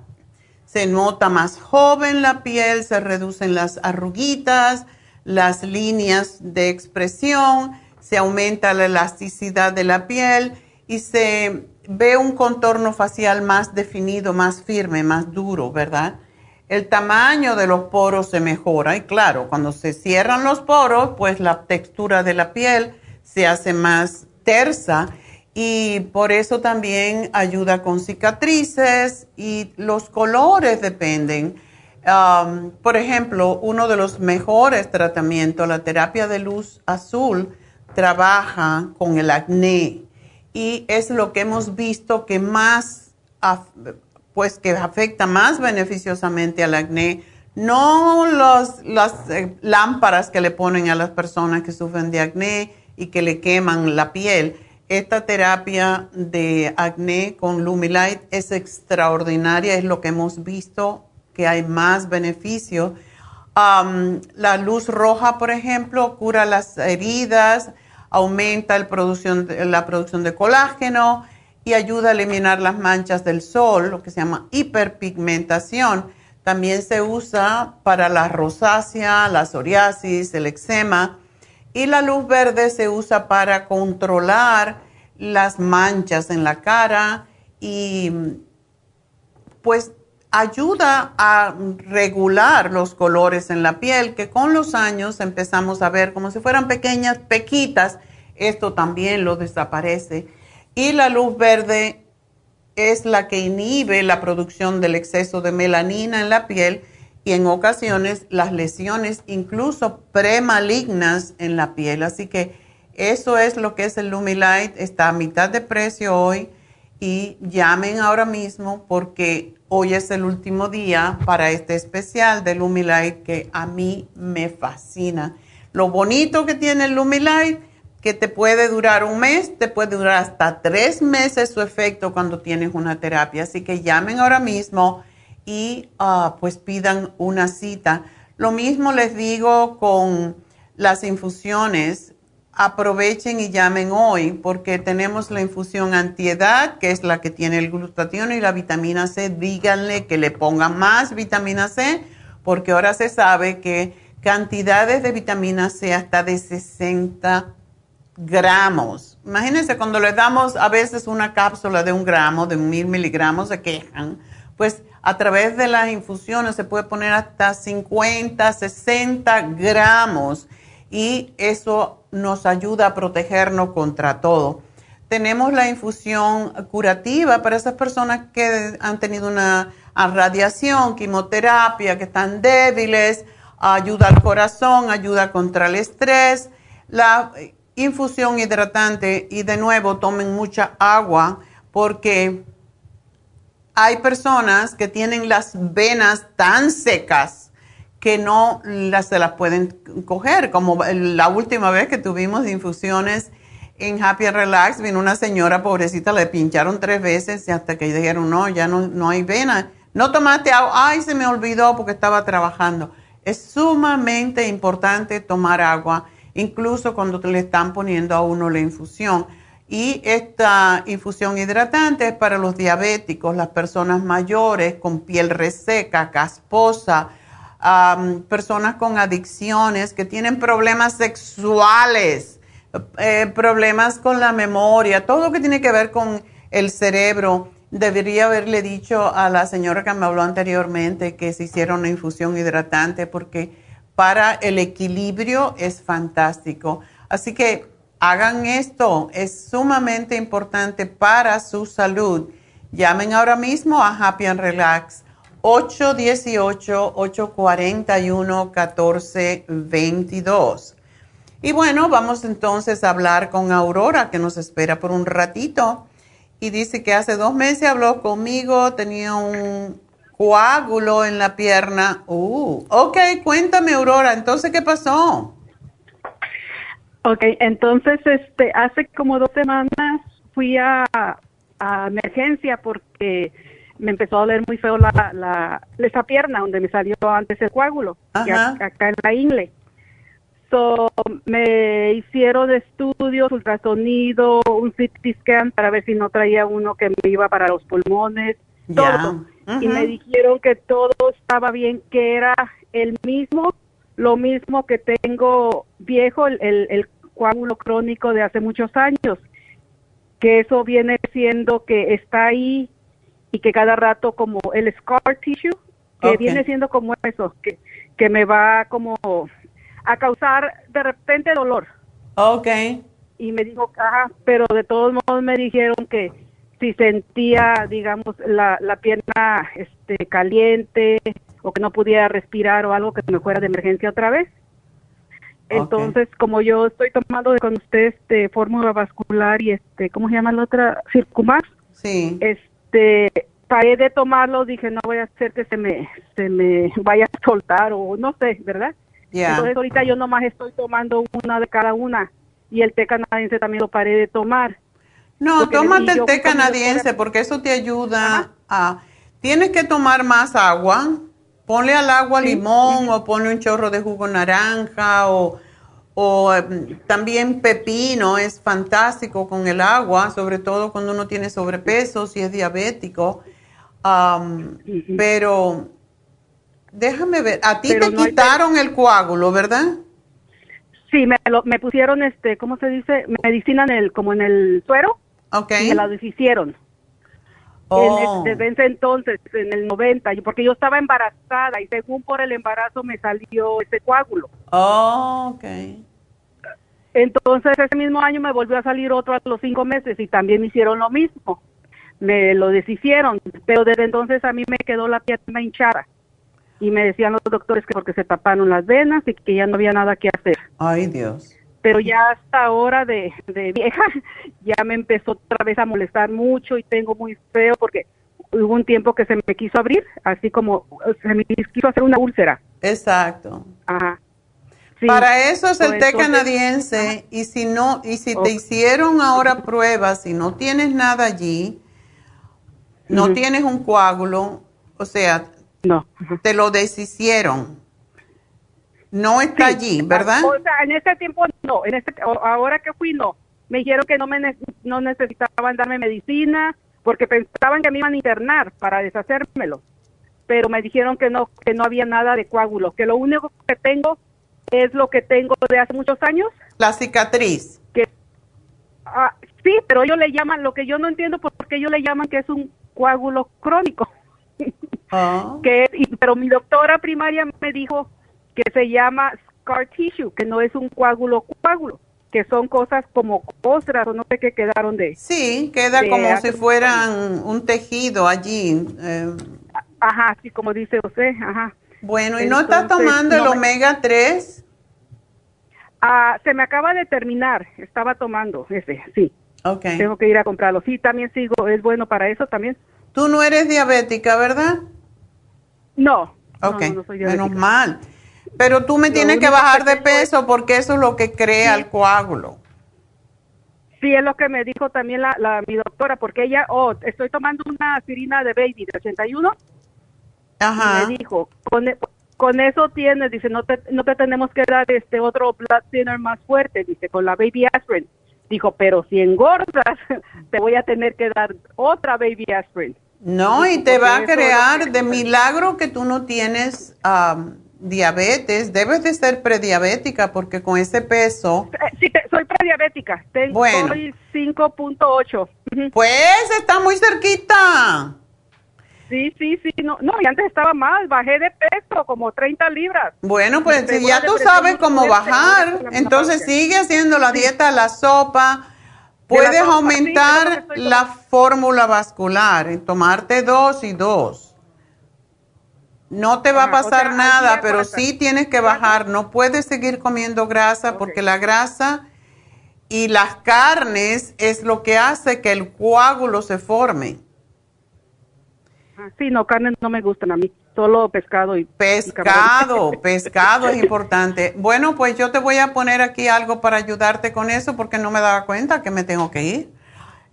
se nota más joven la piel, se reducen las arruguitas, las líneas de expresión, se aumenta la elasticidad de la piel y se ve un contorno facial más definido, más firme, más duro, ¿verdad? El tamaño de los poros se mejora y claro, cuando se cierran los poros, pues la textura de la piel se hace más tersa y por eso también ayuda con cicatrices y los colores dependen. Um, por ejemplo, uno de los mejores tratamientos, la terapia de luz azul, trabaja con el acné y es lo que hemos visto que más, pues que afecta más beneficiosamente al acné. No los, las eh, lámparas que le ponen a las personas que sufren de acné y que le queman la piel esta terapia de acné con Lumilight es extraordinaria, es lo que hemos visto que hay más beneficio. la luz roja, por ejemplo, cura las heridas, aumenta la producción de colágeno y ayuda a eliminar las manchas del sol, lo que se llama hiperpigmentación. También se usa para la rosácea, la psoriasis, el eczema y la luz verde se usa para controlar las manchas en la cara y pues ayuda a regular los colores en la piel que con los años empezamos a ver como si fueran pequeñas pequitas. Esto también lo desaparece. Y la luz verde es la que inhibe la producción del exceso de melanina en la piel y en ocasiones las lesiones incluso premalignas en la piel. Así que eso es lo que es el Lumilight. Está a mitad de precio hoy y llamen ahora mismo porque hoy es el último día para este especial de Lumilight que a mí me fascina. Lo bonito que tiene el Lumilight que te puede durar un mes, te puede durar hasta tres meses su efecto cuando tienes una terapia. Así que llamen ahora mismo y ah, pues pidan una cita. Lo mismo les digo con las infusiones. Aprovechen y llamen hoy porque tenemos la infusión antiedad, que es la que tiene el glutatión y la vitamina C. Díganle que le pongan más vitamina C porque ahora se sabe que cantidades de vitamina C hasta de 60 gramos. Imagínense cuando le damos a veces una cápsula de un gramo, de mil miligramos, se quejan. Pues a través de las infusiones se puede poner hasta 50, 60 gramos y eso nos ayuda a protegernos contra todo. Tenemos la infusión curativa para esas personas que han tenido una radiación, quimioterapia, que están débiles, ayuda al corazón, ayuda contra el estrés. La infusión hidratante y de nuevo tomen mucha agua porque hay personas que tienen las venas tan secas que no las, se las pueden coger, como la última vez que tuvimos infusiones en Happy Relax, vino una señora pobrecita, le pincharon tres veces hasta que dijeron, no, ya no, no hay vena. No tomaste agua, ay, se me olvidó porque estaba trabajando. Es sumamente importante tomar agua, incluso cuando le están poniendo a uno la infusión y esta infusión hidratante es para los diabéticos, las personas mayores con piel reseca, casposa, personas con adicciones, que tienen problemas sexuales, eh, problemas con la memoria, todo lo que tiene que ver con el cerebro. Debería haberle dicho a la señora que me habló anteriormente que se hiciera una infusión hidratante porque para el equilibrio es fantástico. Así que Hagan esto, es sumamente importante para su salud. Llamen ahora mismo a Happy and Relax 818-841-1422. Y bueno, vamos entonces a hablar con Aurora, que nos espera por un ratito. Y dice que hace dos meses habló conmigo, tenía un coágulo en la pierna. Uh, ok, cuéntame, Aurora, entonces, ¿qué pasó? Ok, entonces, este, hace como dos semanas fui a, a emergencia porque me empezó a doler muy feo la, la, esa pierna donde me salió antes el coágulo, acá en la ingle. So, me hicieron estudios, ultrasonido, un CT scan para ver si no traía uno que me iba para los pulmones, todo. Y me dijeron que todo estaba bien, que era el mismo, lo mismo que tengo viejo, el, el coágulo crónico de hace muchos años, que eso viene siendo que está ahí y que cada rato como el scar tissue, que viene siendo como eso, que, que me va como a causar de repente dolor. Ok. Y me dijo, ajá, pero de todos modos me dijeron que si sentía, digamos, la, la pierna este, caliente o que no pudiera respirar o algo que me fuera de emergencia otra vez. Entonces, como yo estoy tomando con usted este fórmula vascular y este, ¿cómo se llama la otra? Circumax. Sí. Este, paré de tomarlo, dije, no voy a hacer que se me se me vaya a soltar o no sé, ¿verdad? Entonces ahorita yo nomás estoy tomando una de cada una y el té canadiense también lo paré de tomar. No, tómate el té canadiense porque eso te ayuda a... Tienes que tomar más agua. Ponle al agua limón o ponle un chorro de jugo naranja o, o em, también pepino. Es fantástico con el agua, sobre todo cuando uno tiene sobrepeso, si es diabético. pero Déjame ver, a ti te quitaron el coágulo, ¿verdad? Sí, me, me pusieron, este, ¿cómo se dice? Medicina en el, como en el suero. Ok. Y me la deshicieron. Oh. desde ese entonces, en el 90, porque yo estaba embarazada y según por el embarazo me salió ese coágulo. Oh, ok. Entonces ese mismo año me volvió a salir otro a los cinco meses y también me hicieron lo mismo. Me lo deshicieron, pero desde entonces a mí me quedó la pierna hinchada y me decían los doctores que porque se taparon las venas y que ya no había nada que hacer. Ay, Dios. Pero ya hasta ahora de, vieja ya me empezó otra vez a molestar mucho y tengo muy feo porque hubo un tiempo que se me quiso abrir, así como se me quiso hacer una úlcera. Exacto. Ajá. Para eso es el té canadiense y si no y si te hicieron ahora pruebas y no tienes nada allí, no tienes un coágulo, o sea, no. Te lo deshicieron. No está allí, ¿verdad? O sea, en ese tiempo no. En este, ahora que fui, no. Me dijeron que no, me no necesitaban darme medicina porque pensaban que me iban a internar para deshacérmelo. Pero me dijeron que no, que no había nada de coágulo, que lo único que tengo es lo que tengo de hace muchos años. La cicatriz. Que, ah, sí, pero ellos le llaman, lo que yo no entiendo por qué ellos le llaman que es un coágulo crónico. Ah. que, pero mi doctora primaria me dijo que se llama scar tissue, que no es un coágulo coágulo, que son cosas como costras o no sé qué quedaron de. Sí, queda como si fueran un tejido allí. Eh. Ajá, sí, como dice usted, ajá. Bueno, ¿y no está tomando el omega 3? Ah, se me acaba de terminar, estaba tomando ese, sí. Okay. Tengo que ir a comprarlo. Sí, también sigo, es bueno para eso también. Tú no eres diabética, ¿verdad? No. Ok, no, soy menos mal. Pero tú me tienes que bajar de peso porque eso es lo que crea el coágulo. Sí, es lo que me dijo también la, mi doctora, porque ella, oh, estoy tomando una aspirina de baby de 81. Ajá. Y me dijo, con, e, con eso tienes, dice, no te, no te tenemos que dar este otro blood thinner más fuerte, dice, con la baby aspirin. Dijo, pero si engordas, te voy a tener que dar otra baby aspirin. No, y te va a crear de milagro que tú no tienes diabetes. Debes de ser prediabética porque con ese peso... Eh, sí, soy prediabética. Tengo bueno. 5.8. Pues está muy cerquita. Sí, sí, sí. No, no, y antes estaba mal. Bajé de peso, como 30 libras. Bueno, pues si ya tú sabes cómo bajar, entonces sigue haciendo la dieta, la sopa Puedes aumentar la fórmula vascular, tomarte dos y dos. No te va a pasar nada, pero sí tienes que bajar. No puedes seguir comiendo grasa porque la grasa y las carnes es lo que hace que el coágulo se forme. Ah, sí, no, carnes no me gustan a mí, solo pescado y... Pescado, pescado es importante. Bueno, pues yo te voy a poner aquí algo para ayudarte con eso porque no me daba cuenta que me tengo que ir.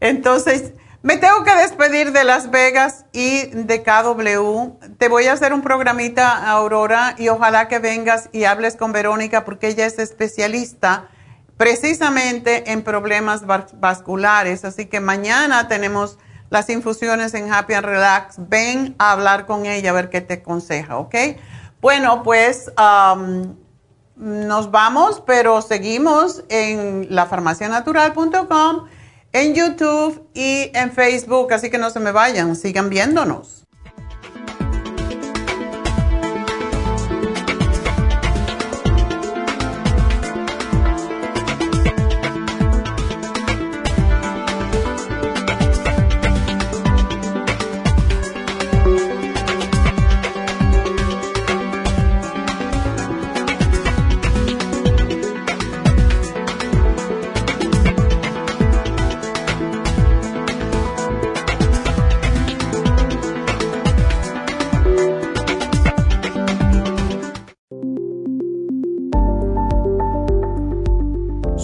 Entonces, me tengo que despedir de Las Vegas y de KW. Te voy a hacer un programita, Aurora, y ojalá que vengas y hables con Verónica porque ella es especialista precisamente en problemas vasculares. Así que mañana tenemos las infusiones en Happy and Relax. Ven a hablar con ella a ver qué te aconseja, ¿ok? Bueno, pues nos vamos, pero seguimos en lafarmacianatural.com en YouTube y en Facebook, así que no se me vayan, sigan viéndonos.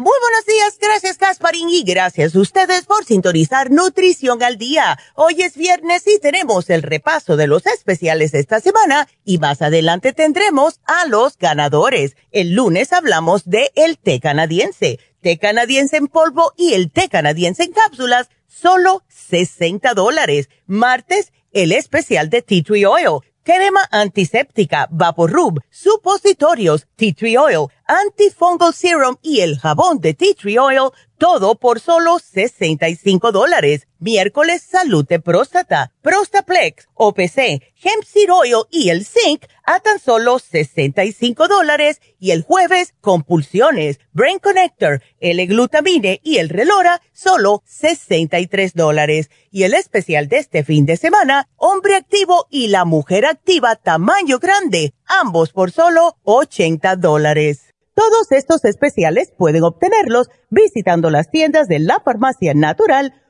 Muy buenos días, gracias Gasparín y gracias a ustedes por sintonizar Nutrición al Día. Hoy es viernes y tenemos el repaso de los especiales esta semana y más adelante tendremos a los ganadores. El lunes hablamos de el té canadiense, té canadiense en polvo y el té canadiense en cápsulas, solo 60 dólares. Martes, el especial de Tea Tree Oil crema antiséptica, Vaporub, supositorios, tea tree oil, antifungal serum y el jabón de tea tree oil, todo por solo 65 dólares. Miércoles, salud de próstata, Prostaplex, OPC, Hemp Seed y el Zinc a tan solo 65 dólares. Y el jueves, compulsiones, Brain Connector, el glutamine y el Relora, solo 63 dólares. Y el especial de este fin de semana, hombre activo y la mujer activa tamaño grande, ambos por solo 80 dólares. Todos estos especiales pueden obtenerlos visitando las tiendas de la farmacia natural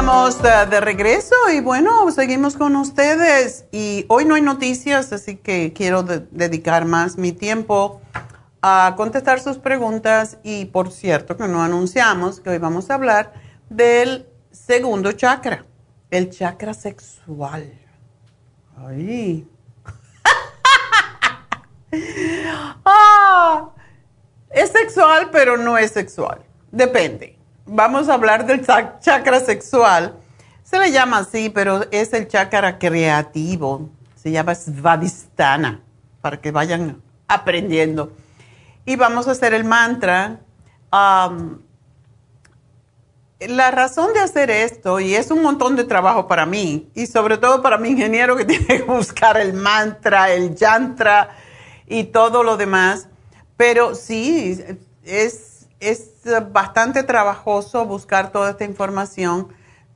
Estamos de, regreso y bueno, seguimos con ustedes y hoy no hay noticias, así que quiero dedicar más mi tiempo a contestar sus preguntas y por cierto que no anunciamos que hoy vamos a hablar del segundo chakra, el chakra sexual. Ay. ah, es sexual pero no es sexual, depende vamos a hablar del chakra sexual. Se le llama así, pero es el chakra creativo. Se llama Svadhisthana, para que vayan aprendiendo. Y vamos a hacer el mantra. la razón de hacer esto, y es un montón de trabajo para mí, y sobre todo para mi ingeniero que tiene que buscar el mantra, el yantra y todo lo demás, pero sí, es es bastante trabajoso buscar toda esta información,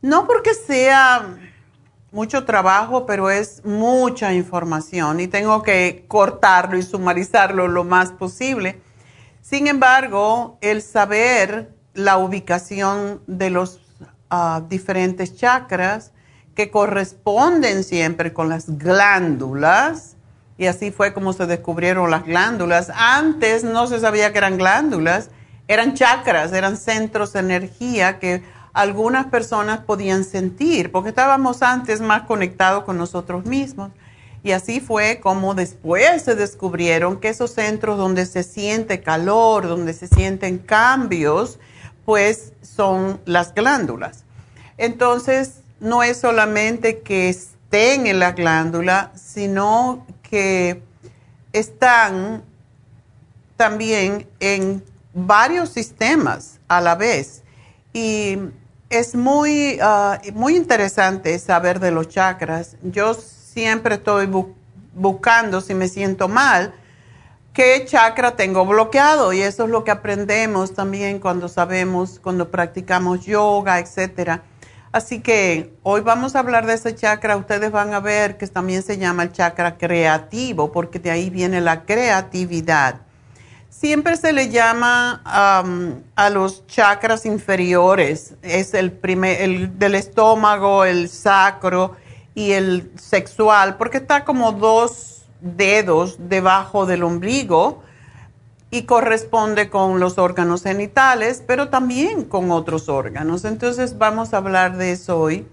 no porque sea mucho trabajo, pero es mucha información y tengo que cortarlo y sumarizarlo lo más posible. Sin embargo, el saber la ubicación de los ah, diferentes chakras que corresponden siempre con las glándulas, y así fue como se descubrieron las glándulas. Antes no se sabía que eran glándulas, eran chakras, eran centros de energía que algunas personas podían sentir, porque estábamos antes más conectados con nosotros mismos. Y así fue como después se descubrieron que esos centros donde se siente calor, donde se sienten cambios, pues son las glándulas. Entonces, no es solamente que estén en la glándula, sino que están también en varios sistemas a la vez. Y es muy, ah, muy interesante saber de los chakras. Yo siempre estoy buscando, si me siento mal, qué chakra tengo bloqueado. Y eso es lo que aprendemos también cuando sabemos, cuando practicamos yoga, etcétera. Así que hoy vamos a hablar de ese chakra. Ustedes van a ver que también se llama el chakra creativo, porque de ahí viene la creatividad siempre se le llama a los chakras inferiores, es el, primer, el del estómago, el sacro y el sexual, porque está como dos dedos debajo del ombligo y corresponde con los órganos genitales, pero también con otros órganos. Entonces vamos a hablar de eso hoy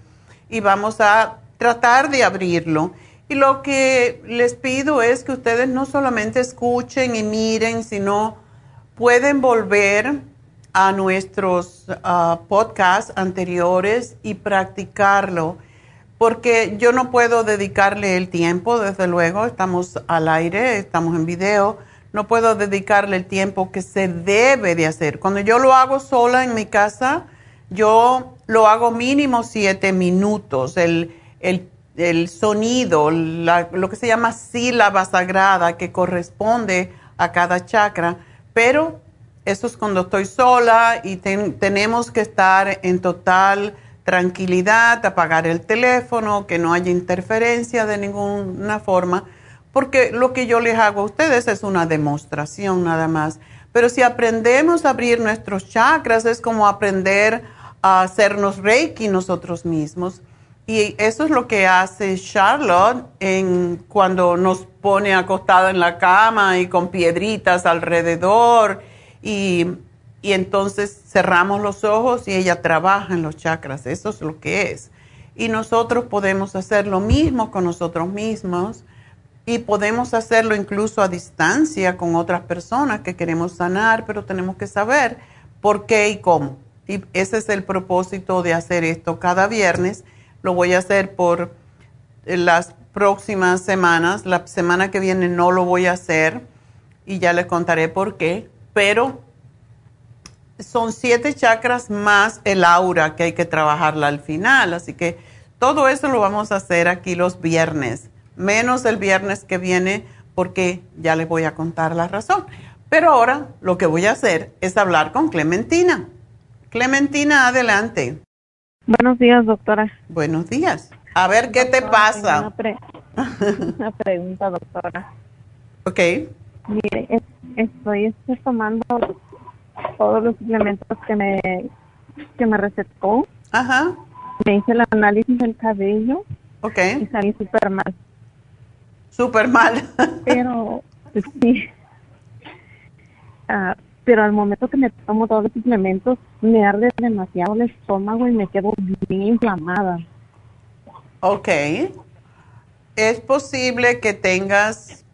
y vamos a tratar de abrirlo. Y lo que les pido es que ustedes no solamente escuchen y miren, sino pueden volver a nuestros ah, podcasts anteriores y practicarlo, porque yo no puedo dedicarle el tiempo, desde luego, estamos al aire, estamos en video, no puedo dedicarle el tiempo que se debe de hacer. Cuando yo lo hago sola en mi casa, yo lo hago mínimo siete minutos. El, el el sonido, lo que se llama sílaba sagrada que corresponde a cada chakra, pero eso es cuando estoy sola y tenemos que estar en total tranquilidad, apagar el teléfono, que no haya interferencia de ninguna forma, porque lo que yo les hago a ustedes es una demostración nada más. Pero si aprendemos a abrir nuestros chakras, es como aprender a hacernos reiki nosotros mismos y eso es lo que hace Charlotte en, cuando nos pone acostada en la cama y con piedritas alrededor. Y, y entonces cerramos los ojos y ella trabaja en los chakras. Eso es lo que es. Y nosotros podemos hacer lo mismo con nosotros mismos y podemos hacerlo incluso a distancia con otras personas que queremos sanar, pero tenemos que saber por qué y cómo. Y ese es el propósito de hacer esto cada viernes lo voy a hacer por las próximas semanas. La semana que viene no lo voy a hacer y ya les contaré por qué. Pero son siete chakras más el aura que hay que trabajarla al final. Así que todo eso lo vamos a hacer aquí los viernes, menos el viernes que viene porque ya les voy a contar la razón. Pero ahora lo que voy a hacer es hablar con Clementina. Clementina, adelante. Buenos días, doctora. Buenos días. A ver qué te pasa. Una, pregunta, doctora. Ok. Mire, estoy, estoy tomando todos los suplementos que me, que me recetó. Ajá. Me hice el análisis del cabello. Ok. Y salí súper mal. Súper mal. pero, sí. Ah, pero al momento que me tomo todos los suplementos, me arde demasiado el estómago y me quedo bien inflamada. Ok. Es posible que tengas.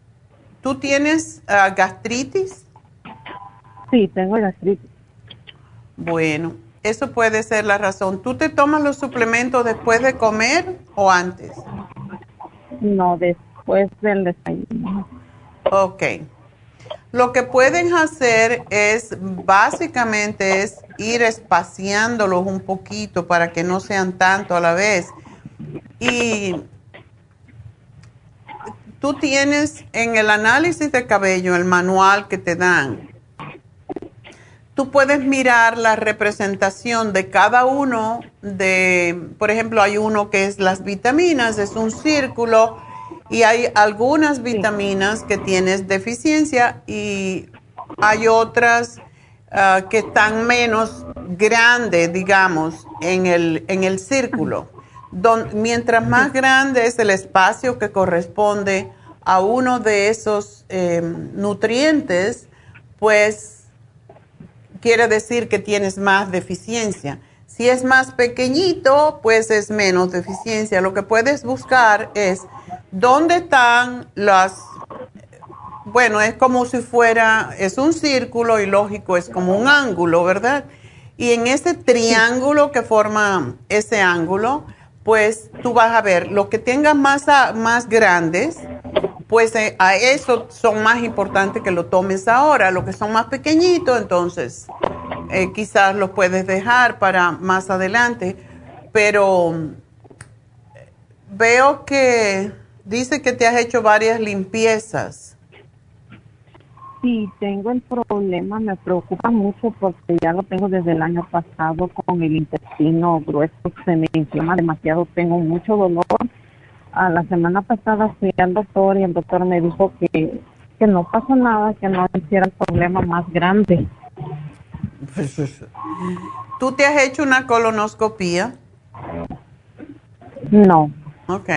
¿Tú tienes ah, gastritis? Sí, tengo gastritis. Bueno, eso puede ser la razón. ¿Tú te tomas los suplementos después de comer o antes? No, después del desayuno. Ok. Lo que pueden hacer es, básicamente, es ir espaciándolos un poquito para que no sean tanto a la vez. Y tú tienes en el análisis de cabello, el manual que te dan, tú puedes mirar la representación de cada uno de, por ejemplo, hay uno que es las vitaminas, es un círculo y hay algunas vitaminas que tienes deficiencia y hay otras ah, que están menos grandes, digamos, en el, en el círculo. mientras más grande es el espacio que corresponde a uno de esos eh, nutrientes, pues quiere decir que tienes más deficiencia. Si es más pequeñito, pues es menos deficiencia. Lo que puedes buscar es dónde están las, bueno, es como si fuera, es un círculo y lógico, es como un ángulo, ¿verdad? Y en ese triángulo que forma ese ángulo, pues tú vas a ver, lo que tenga más, más grandes, pues eh, a eso son más importantes que lo tomes ahora. Lo que son más pequeñitos, entonces eh, quizás los puedes dejar para más adelante. Pero veo que dice que te has hecho varias limpiezas. Sí, tengo el problema, me preocupa mucho porque ya lo tengo desde el año pasado con el intestino grueso, se me inflama demasiado, tengo mucho dolor a la semana pasada fui al doctor y el doctor me dijo que, que no pasó nada, que no hiciera el problema más grande. ¿Tú te has hecho una colonoscopía? No. Ok.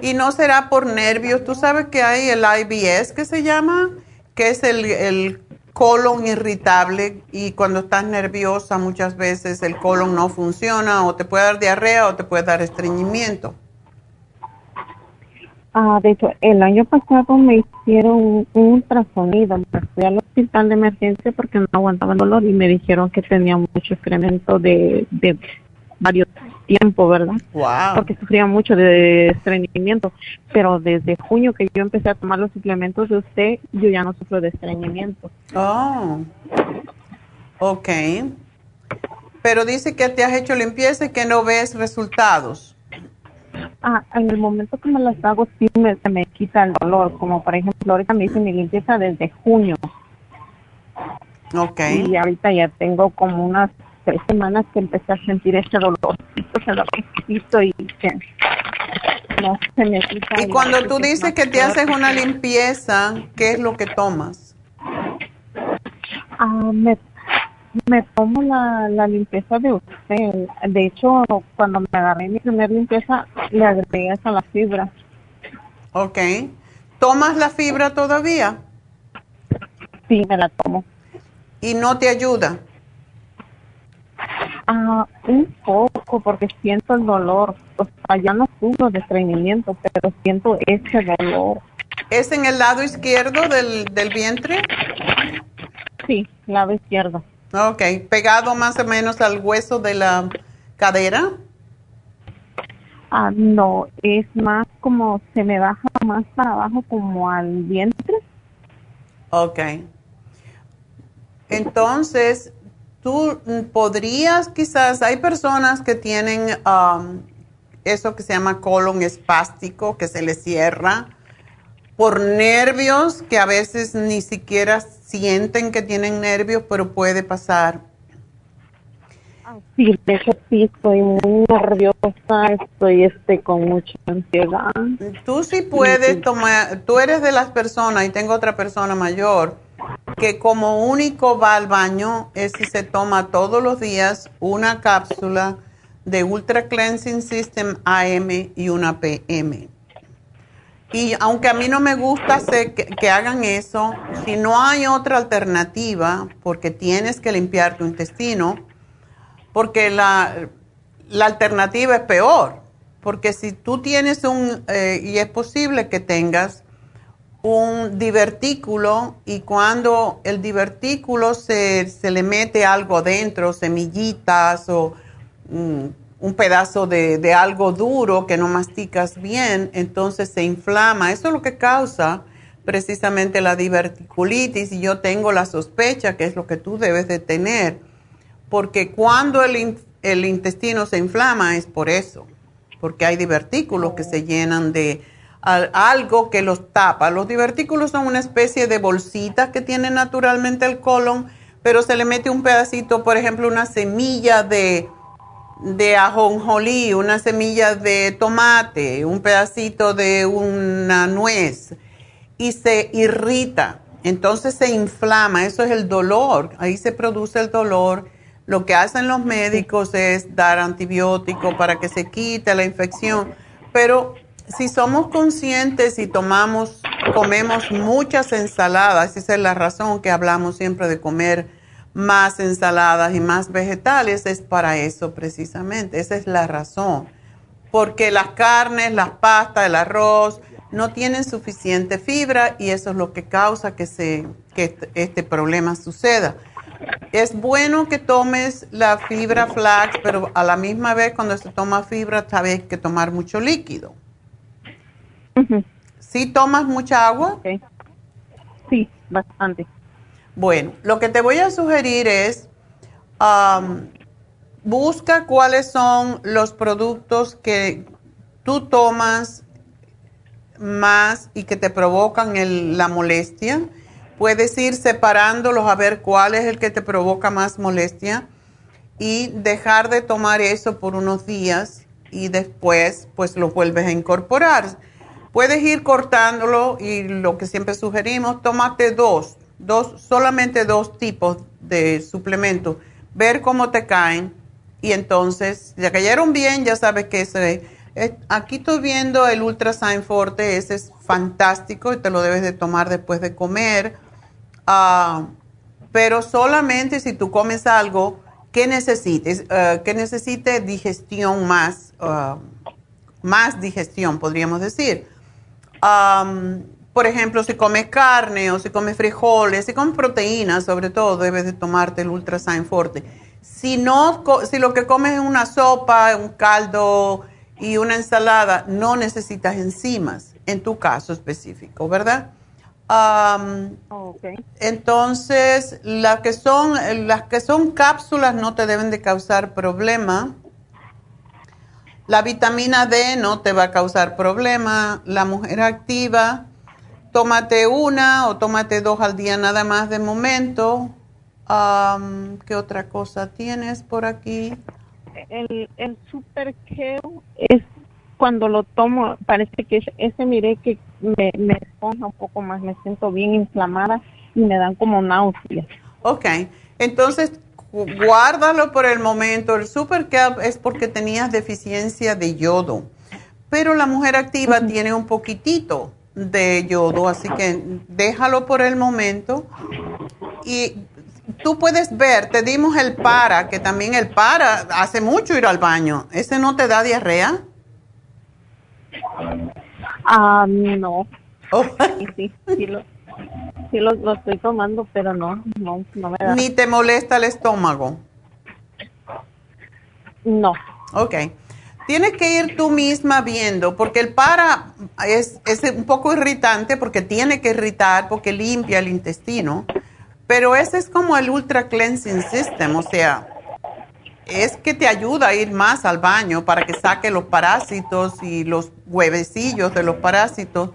¿Y no será por nervios? ¿Tú sabes que hay el IBS que se llama? Que es el, el colon irritable y cuando estás nerviosa muchas veces el colon no funciona o te puede dar diarrea o te puede dar estreñimiento. Ah, de hecho, el año pasado me hicieron un, ultrasonido. Me fui al hospital de emergencia porque no aguantaba el dolor y me dijeron que tenía mucho excremento de, de varios tiempos, ¿verdad? Wow. Porque sufría mucho de estreñimiento. Pero desde junio que yo empecé a tomar los suplementos de usted, yo ya no sufro de estreñimiento. Oh. Ok. Pero dice que te has hecho limpieza y que no ves resultados. Ah, en el momento que me las hago sí me, se me quita el dolor, como por ejemplo ahorita me hice mi limpieza desde junio. Ok. Y ahorita ya tengo como unas tres semanas que empecé a sentir ese dolorcito, ese dolorcito y que no se me quita. Y cuando tú dices que te haces una limpieza, ¿qué es lo que tomas? Ah, me me tomo la, la limpieza de usted. De hecho, cuando me agarré mi primer limpieza, le agregué a la fibra. Ok. ¿Tomas la fibra todavía? Sí, me la tomo. ¿Y no te ayuda? Ah, un poco, porque siento el dolor. O sea, ya no sufro de estreñimiento, pero siento ese dolor. ¿Es en el lado izquierdo del, del vientre? Sí, lado izquierdo. Ok, pegado más o menos al hueso de la cadera. Ah, no, es más como se me baja más para abajo como al vientre. Ok. Entonces, tú podrías quizás, hay personas que tienen um, eso que se llama colon espástico, que se le cierra por nervios que a veces ni siquiera sienten que tienen nervios, pero puede pasar. Sí, de sí estoy muy nerviosa, estoy este con mucha ansiedad. Tú sí puedes tomar, tú eres de las personas, y tengo otra persona mayor, que como único va al baño es si se toma todos los días una cápsula de Ultra Cleansing System AM y una PM. Y aunque a mí no me gusta que, hagan eso, si no hay otra alternativa, porque tienes que limpiar tu intestino, porque la, alternativa es peor, porque si tú tienes un, eh, y es posible que tengas un divertículo y cuando el divertículo se, se le mete algo dentro, semillitas o mm, un pedazo de, de, algo duro que no masticas bien, entonces se inflama. Eso es lo que causa precisamente la diverticulitis y yo tengo la sospecha que es lo que tú debes de tener, porque cuando el, el intestino se inflama es por eso, porque hay divertículos que se llenan de algo que los tapa. Los divertículos son una especie de bolsitas que tiene naturalmente el colon, pero se le mete un pedacito, por ejemplo, una semilla de, de ajonjolí, una semilla de tomate, un pedacito de una nuez y se irrita. Entonces se inflama, eso es el dolor, ahí se produce el dolor. Lo que hacen los médicos es dar antibiótico para que se quite la infección, pero si somos conscientes y tomamos, comemos muchas ensaladas, esa es la razón que hablamos siempre de comer más ensaladas y más vegetales, es para eso precisamente, esa es la razón. Porque las carnes, las pastas, el arroz no tienen suficiente fibra y eso es lo que causa que, se, que este, problema suceda. Es bueno que tomes la fibra flax, pero a la misma vez cuando se toma fibra, sabes que tomar mucho líquido ¿Sí tomas mucha agua? Sí, bastante. Bueno, lo que te voy a sugerir es, busca cuáles son los productos que tú tomas más y que te provocan la molestia. Puedes ir separándolos a ver cuál es el que te provoca más molestia y dejar de tomar eso por unos días y después pues lo vuelves a incorporar Puedes ir cortándolo y lo que siempre sugerimos, tómate dos, dos, solamente dos tipos de suplementos, ver cómo te caen y entonces, ya cayeron bien, ya sabes que ese, eh, aquí estoy viendo el Ultrasign Forte, ese es fantástico y te lo debes de tomar después de comer, ah, pero solamente si tú comes algo que necesites, eh, que necesite digestión más, ah, más digestión, podríamos decir por ejemplo, si comes carne o si comes frijoles, si comes proteínas, sobre todo, debes de tomarte el Ultrasign Forte. Si, no, si lo que comes es una sopa, un caldo y una ensalada, no necesitas enzimas, en tu caso específico, ¿verdad? Entonces, las que, son, las que son cápsulas no te deben de causar problema la vitamina D no te va a causar problema. La mujer activa, tómate una o tómate dos al día nada más de momento. ¿Qué otra cosa tienes por aquí? El, el super es cuando lo tomo, parece que ese miré que me, me esponja un poco más, me siento bien inflamada y me dan como náuseas. Ok, entonces guárdalo por el momento. El Super Cap es porque tenías deficiencia de yodo, pero la mujer activa tiene un poquitito de yodo, así que déjalo por el momento. Y tú puedes ver, te dimos el para, que también el para hace mucho ir al baño. ¿Ese no te da diarrea? Ah, no. Oh. Sí, sí, lo, sí lo, estoy tomando, pero no, no, no me da. ¿Ni te molesta el estómago? No. Ok. Tienes que ir tú misma viendo, porque el para es, es un poco irritante, porque tiene que irritar, porque limpia el intestino, Pero ese es como el Ultra Cleansing System, o sea, es que te ayuda a ir más al baño para que saque los parásitos y los huevecillos de los parásitos.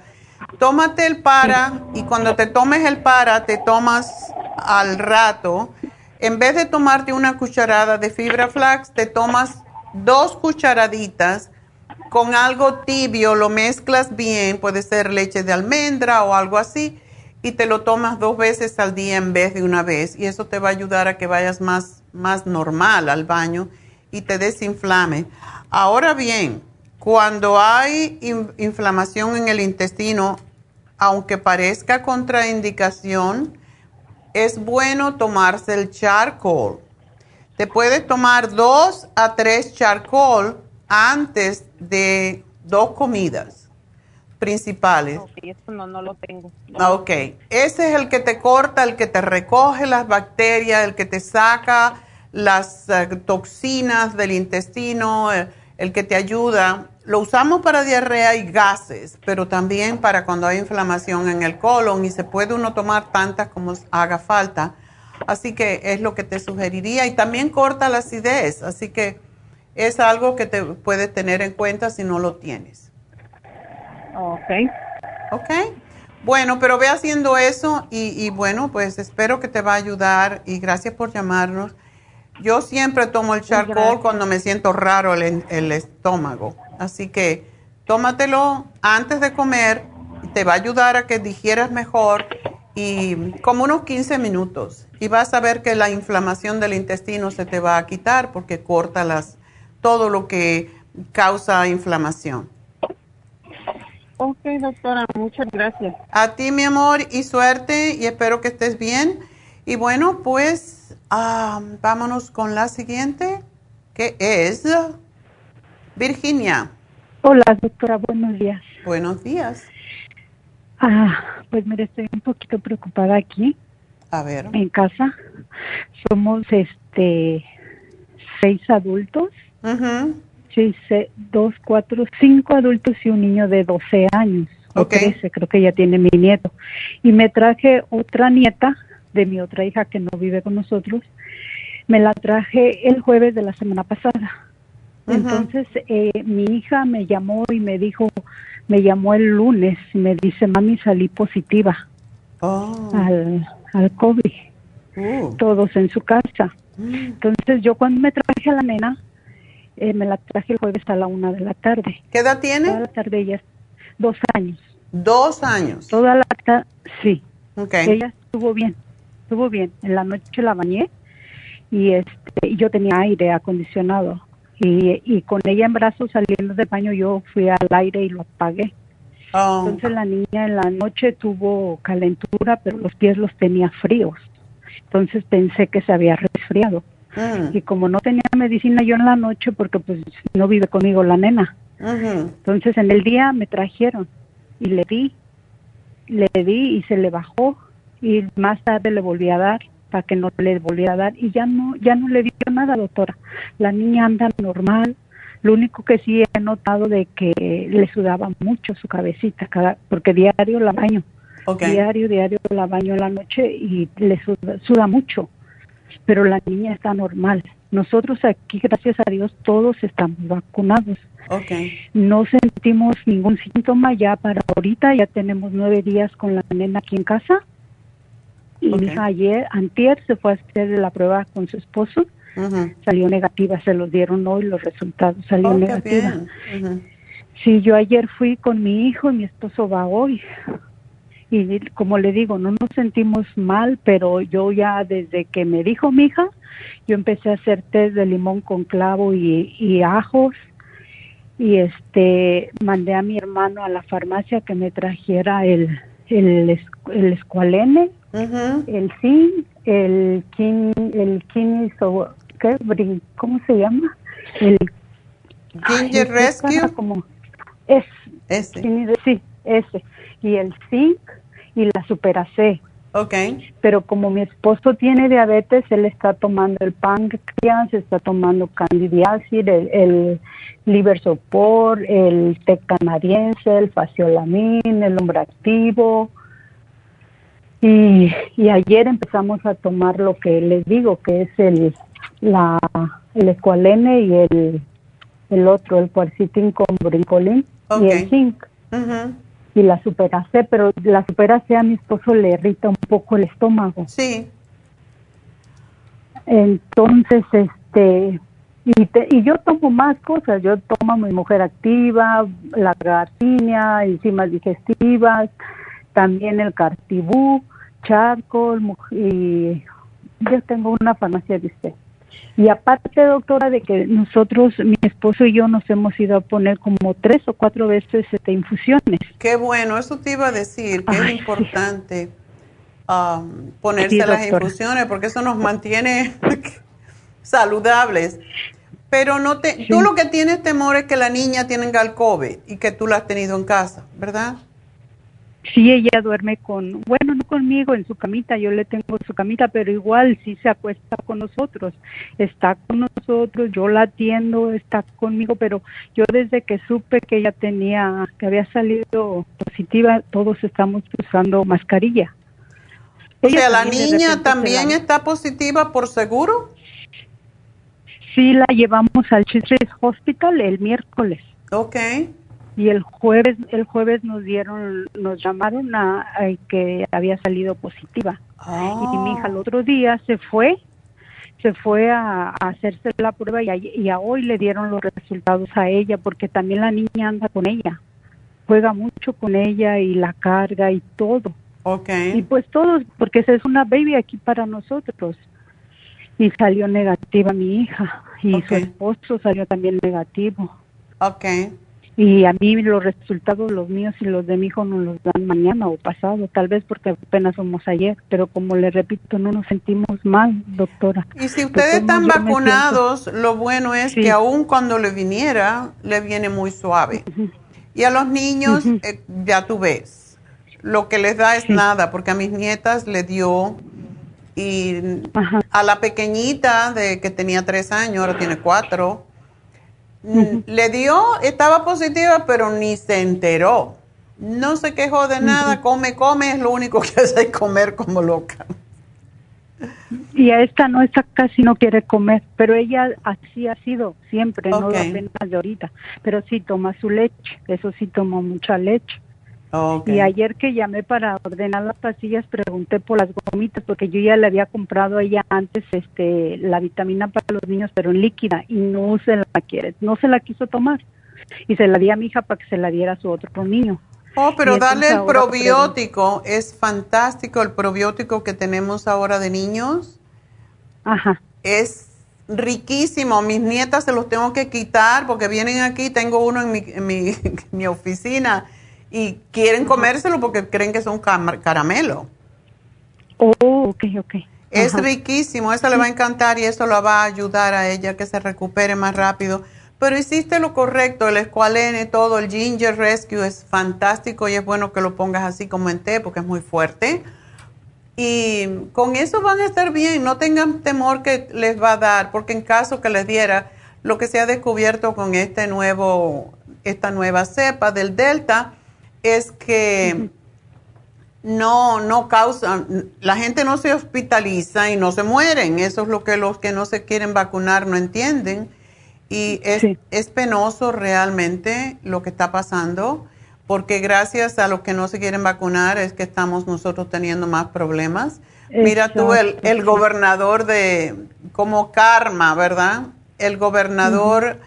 Tómate el para y cuando te tomes el para, te tomas al rato, en vez de tomarte una cucharada de fibra flax, te tomas dos cucharaditas con algo tibio, lo mezclas bien, puede ser leche de almendra o algo así, y te lo tomas dos veces al día en vez de una vez. Y eso te va a ayudar a que vayas más, más normal al baño y te desinflame. Ahora bien, cuando hay inflamación en el intestino, aunque parezca contraindicación, es bueno tomarse el charcoal. Te puedes tomar dos a tres charcoal antes de dos comidas principales. Ok, eso no, no lo tengo. Ok, ese es el que te corta, el que te recoge las bacterias, el que te saca las eh, toxinas del intestino, el, el que te ayuda. Lo usamos para diarrea y gases, pero también para cuando hay inflamación en el colon y se puede uno tomar tantas como haga falta. Así que es lo que te sugeriría y también corta la acidez, así que es algo que te puedes tener en cuenta si no lo tienes. Ok. Ok. Bueno, pero ve haciendo eso y, bueno, pues espero que te va a ayudar y gracias por llamarnos. Yo siempre tomo el charcoal cuando me siento raro el, el estómago, así que tómatelo antes de comer, te va a ayudar a que digieras mejor y como unos 15 minutos y vas a ver que la inflamación del intestino se te va a quitar porque corta las todo lo que causa inflamación. Ok, doctora, muchas gracias. A ti, mi amor, y suerte, y espero que estés bien. Y bueno, pues ah, vámonos con la siguiente, que es Virginia. Hola, doctora, buenos días. Buenos días. Ah, pues mire, estoy un poquito preocupada aquí. A ver. En casa. Somos este seis adultos Sí, dos, cuatro, cinco adultos y un niño de 12 años. O 13, creo que ya tiene mi nieto. Y me traje otra nieta de mi otra hija que no vive con nosotros. Me la traje el jueves de la semana pasada. Entonces, eh, mi hija me llamó y me dijo, me llamó el lunes y me dice, mami, salí positiva oh. al, al COVID. Oh. Todos en su casa. Mm. Entonces, yo cuando me traje a la nena, eh, me la traje el jueves a la una de la tarde. ¿Qué edad tiene? Toda la tarde ella, dos años. Dos años. Toda la tarde, sí. Okay. Ella estuvo bien, estuvo bien. En la noche la bañé y este, yo tenía aire acondicionado y, y con ella en brazos saliendo del baño yo fui al aire y lo apagué. Oh. Entonces la niña en la noche tuvo calentura, pero los pies los tenía fríos. Entonces pensé que se había resfriado. Mm. Y como no tenía medicina yo en la noche, porque pues no vive conmigo la nena. Entonces en el día me trajeron y le di, le di y se le bajó y más tarde le volví a dar para que no le volviera a dar y ya no, ya no le dio nada, doctora. La niña anda normal. Lo único que sí he notado de que le sudaba mucho su cabecita, cada, porque diario la baño. Diario, diario la baño en la noche y le suda mucho pero la niña está normal. Nosotros aquí, gracias a Dios, todos estamos vacunados. Okay. No sentimos ningún síntoma ya para ahorita, ya tenemos nueve días con la nena aquí en casa. Y mi hija ayer, antier, se fue a hacer la prueba con su esposo. Salió negativa, se los dieron hoy los resultados, salió oh, negativa. Sí, yo ayer fui con mi hijo y mi esposo va hoy. Y como le digo, no nos sentimos mal, pero yo ya desde que me dijo mi hija, yo empecé a hacer té de limón con clavo y, ajos. Y este mandé a mi hermano a la farmacia que me trajera el el, el escualene, el zinc, el kin, el kin, ¿qué? ¿cómo se llama? El Ginger Rescue. Como, es, ese. sí, ese. Y el zinc y la Supera C. Ok. Pero como mi esposo tiene diabetes, él está tomando el páncreas, está tomando candidiasis, el, el liver support, el té canadiense, el faciolamin, el hombre activo. Y, y ayer empezamos a tomar lo que les digo, que es el, la, el escualene y el, el otro, el cuarcitín con brincolín y el zinc. Y la superacé, pero la superacé a mi esposo le irrita un poco el estómago. Sí. Entonces, este, y, y yo tomo más cosas, yo tomo mi mujer activa, la gardenia, enzimas digestivas, también el cartibú, charcoal, y yo tengo una farmacia de usted. Y aparte, doctora, de que nosotros, mi esposo y yo nos hemos ido a poner como tres o cuatro veces este, infusiones. Qué bueno, eso te iba a decir, que es importante um, ponerse las infusiones porque eso nos mantiene saludables. Pero no te, tú lo que tienes temor es que la niña tiene galcove y que tú la has tenido en casa, ¿verdad? Sí, ella duerme con, bueno, no conmigo, en su camita, yo le tengo su camita, pero igual sí se acuesta con nosotros, está con nosotros, yo la atiendo, está conmigo, pero yo desde que supe que ella tenía, que había salido positiva, todos estamos usando mascarilla. O sea, ¿la niña también está positiva por seguro? Sí, la llevamos al Children's Hospital el miércoles. Ok y el jueves el jueves nos dieron nos llamaron a, que había salido positiva. Y mi hija el otro día se fue se fue a, hacerse la prueba y a, y a, hoy le dieron los resultados a ella porque también la niña anda con ella juega mucho con ella y la carga y todo. Okay y pues todo porque esa es una baby aquí para nosotros. Y salió negativa mi hija y su esposo salió también negativo. Okay y a mí los resultados, los míos y los de mi hijo, nos los dan mañana o pasado, tal vez porque apenas somos ayer, pero como le repito, no nos sentimos mal, doctora. Y si ustedes están vacunados, lo bueno es que aún cuando le viniera, le viene muy suave. Y a los niños, eh, ya tú ves, lo que les da es nada, porque a mis nietas le dio y a la pequeñita de que tenía tres años, ahora tiene cuatro, le dio, estaba positiva, pero ni se enteró. No se quejó de nada, come, come, es lo único que hace comer como loca. Y a esta no, esta casi no quiere comer, pero ella así ha sido siempre, no apenas de ahorita, pero sí toma su leche, eso sí toma mucha leche. Y ayer que llamé para ordenar las pastillas, pregunté por las gomitas, porque yo ya le había comprado a ella antes este, la vitamina para los niños, pero en líquida, y no se la quiere, no se la quiso tomar. Y se la di a mi hija para que se la diera a su otro niño. Oh, pero darle el probiótico, es fantástico el probiótico que tenemos ahora de niños. Ajá. Es riquísimo. Mis nietas se los tengo que quitar porque vienen aquí, tengo uno en mi, en mi, mi oficina y quieren comérselo porque creen que son caramelo. Oh, ok, ok. Es riquísimo, eso le va a encantar y eso lo va a ayudar a ella que se recupere más rápido. Pero hiciste lo correcto, el escualene, todo, el ginger rescue es fantástico y es bueno que lo pongas así como en té porque es muy fuerte. Y con eso van a estar bien, no tengan temor que les va a dar, porque en caso que les diera lo que se ha descubierto con este nuevo, esta nueva cepa del Delta, es que no, no causan, la gente no se hospitaliza y no se mueren. Eso es lo que los que no se quieren vacunar no entienden. Y es, es penoso realmente lo que está pasando, porque gracias a los que no se quieren vacunar es que estamos nosotros teniendo más problemas. Mira tú, el, el, gobernador de, como karma, ¿verdad? El gobernador...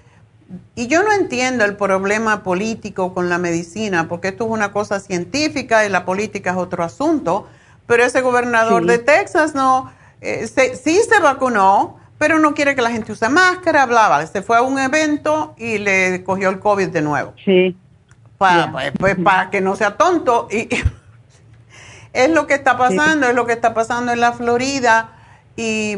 Y yo no entiendo el problema político con la medicina, porque esto es una cosa científica y la política es otro asunto, pero ese gobernador de Texas no, eh, sí se vacunó, pero no quiere que la gente use máscara, hablaba, se fue a un evento y le cogió el COVID de nuevo. Sí. Para, pues, pues, para que no sea tonto. Y, es lo que está pasando, es lo que está pasando en la Florida. Y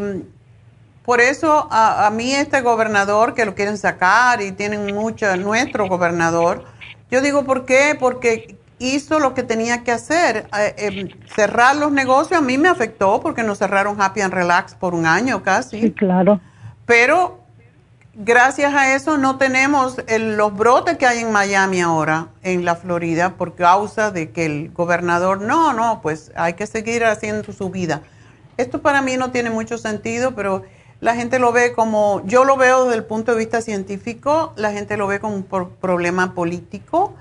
por eso a, mí este gobernador que lo quieren sacar y tienen mucho, nuestro gobernador, yo digo, ¿por qué? Porque hizo lo que tenía que hacer. Eh, em, cerrar los negocios a mí me afectó porque nos cerraron Happy and Relax por un año casi. Sí, claro. Pero gracias a eso no tenemos los brotes que hay en Miami ahora, en la Florida, por causa de que el gobernador, no, no, pues hay que seguir haciendo su vida. Esto para mí no tiene mucho sentido, pero la gente lo ve como, yo lo veo desde el punto de vista científico, la gente lo ve como un problema político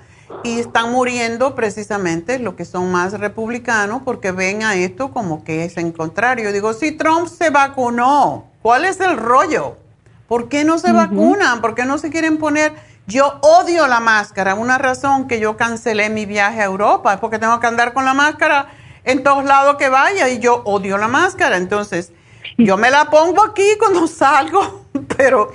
y están muriendo precisamente los que son más republicanos porque ven a esto como que es en contrario. Digo, si Trump se vacunó, ¿cuál es el rollo? ¿Por qué no se vacunan? ¿Por qué no se quieren poner? Yo odio la máscara. Una razón que yo cancelé mi viaje a Europa es porque tengo que andar con la máscara en todos lados que vaya y yo odio la máscara. Entonces, yo me la pongo aquí cuando salgo, pero...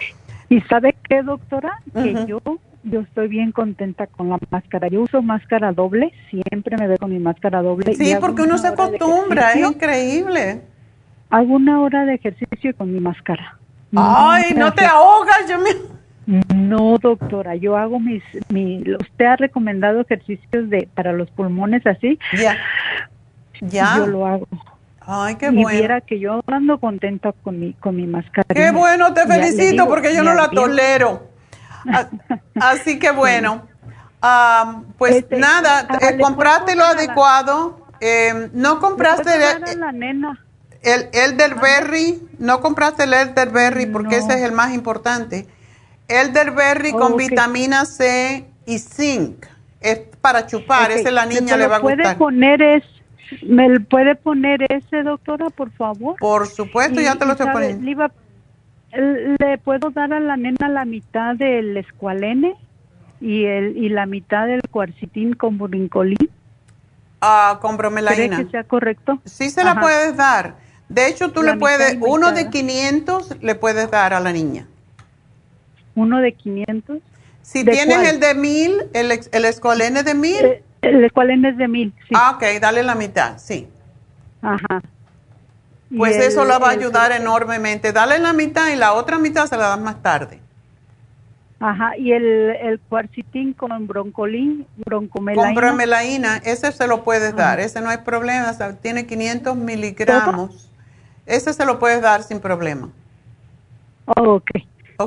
¿Y sabe qué, doctora? Que yo yo estoy bien contenta con la máscara. Yo uso máscara doble, siempre me veo con mi máscara doble. Sí, porque uno se acostumbra, es increíble. Hago una hora de ejercicio con mi máscara. Ay, no te ahogas, yo me... No, doctora, yo hago mis, mi, usted ha recomendado ejercicios de para los pulmones así. Ya. Ya. Yo lo hago. Ay, qué bueno. Viera que yo ando contenta con mi con mi máscara. Qué bueno, te felicito porque yo no la tolero. Así que bueno, pues este, nada, eh, compraste lo adecuado. Eh, no compraste el, la nena? el elderberry, no compraste el elderberry porque ese es el más importante. Elderberry con vitamina C y zinc. Es para chupar, ese la niña le va a gustar. ¿Puede poner es, ¿Me puede poner ese, doctora, por favor? Por supuesto, ya te lo estoy poniendo. Le, puedo dar a la nena la mitad del escualene y, el, y la mitad del cuarcitín con brincolín. Ah, con bromelaína. ¿Cree que sea correcto? Sí se la puedes dar. De hecho, tú le puedes, uno de 500 le puedes dar a la niña. ¿Uno de 500? Si tienes el de 1000, el, el escualene de 1000. Eh, el escualene es de 1000, sí. Ah, ok, dale la mitad, sí. Ajá. Pues eso la va a ayudar enormemente. Dale la mitad y la otra mitad se la das más tarde. Ajá, y el, el cuarcitín con broncolín, broncomelaína. Con bromelaína, ese se lo puedes dar, ese no hay problema, tiene 500 miligramos. Ese se lo puedes dar sin problema. Oh, ok.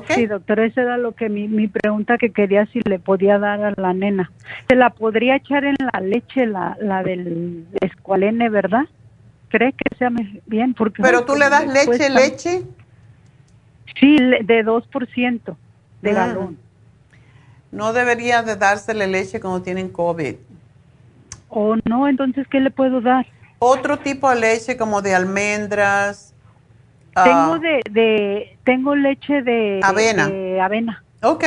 Sí, doctor, esa era lo que mi, mi pregunta que quería si le podía dar a la nena. ¿Se la podría echar en la leche, la, la del escualene, verdad? ¿Cree que sea bien? Porque ¿Pero tú le das leche, leche? Sí, de 2% de ah. galón. No debería de dársele leche cuando tienen COVID. ¿O no? Entonces, ¿qué le puedo dar? Otro tipo de leche como de almendras. Tengo ah, de, de, tengo leche de avena. De avena. Ok.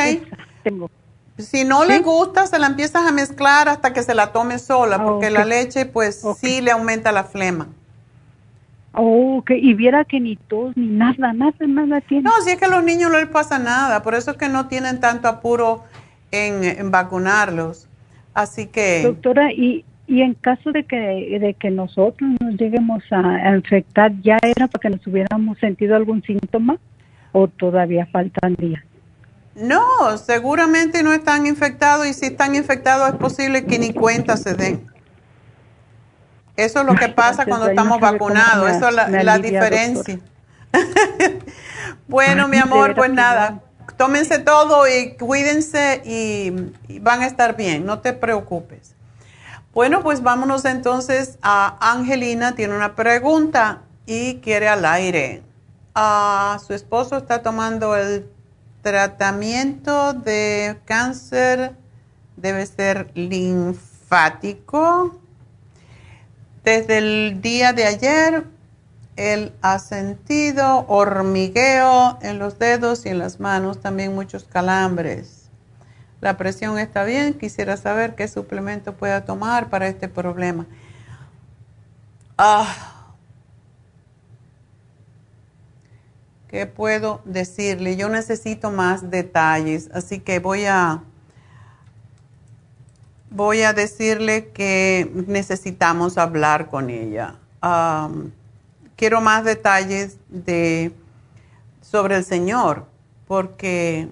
tengo. Si no le gusta, se la empiezas a mezclar hasta que se la tome sola, ah, porque la leche, pues, sí le aumenta la flema. Oh, y viera que ni tos, ni nada, nada, nada tiene. No, si es que a los niños no les pasa nada, por eso es que no tienen tanto apuro en, vacunarlos. Así que... Doctora, y, y en caso de que, de que nosotros nos lleguemos a, infectar, ¿ya era para que nos hubiéramos sentido algún síntoma o todavía faltan días? No, seguramente no están infectados y si están infectados es posible que ni cuenta se den. Eso es lo que pasa cuando estamos vacunados, eso es la, diferencia. bueno, mi amor, pues nada, tómense todo y cuídense y, van a estar bien, no te preocupes. Bueno, pues vámonos entonces a Angelina, tiene una pregunta y quiere al aire. Ah, su esposo está tomando el tratamiento de cáncer, debe ser linfático desde el día de ayer, él ha sentido hormigueo en los dedos y en las manos, también muchos calambres. La presión está bien, quisiera saber qué suplemento pueda tomar para este problema. Ah, ¿Qué puedo decirle? Yo necesito más detalles, así que voy a voy a decirle que necesitamos hablar con ella. quiero más detalles de, sobre el Señor, porque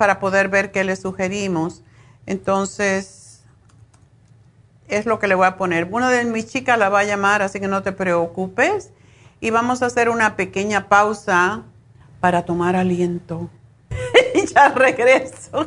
para poder ver qué le sugerimos. Entonces, es lo que le voy a poner. Una de mis chicas la va a llamar, así que no te preocupes. Y vamos a hacer una pequeña pausa para tomar aliento. y ya regreso.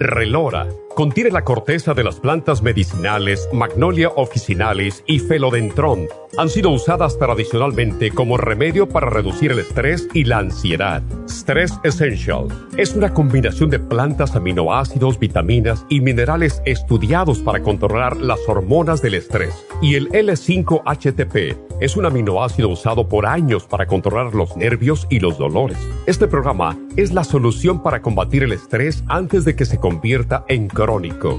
Relora contiene la corteza de las plantas medicinales Magnolia officinalis y Felodentron. Han sido usadas tradicionalmente como remedio para reducir el estrés y la ansiedad. Stress Essential es una combinación de plantas, aminoácidos, vitaminas y minerales estudiados para controlar las hormonas del estrés. Y el L5-HTP es un aminoácido usado por años para controlar los nervios y los dolores. Este programa es la solución para combatir el estrés antes de que se convierta en crónico.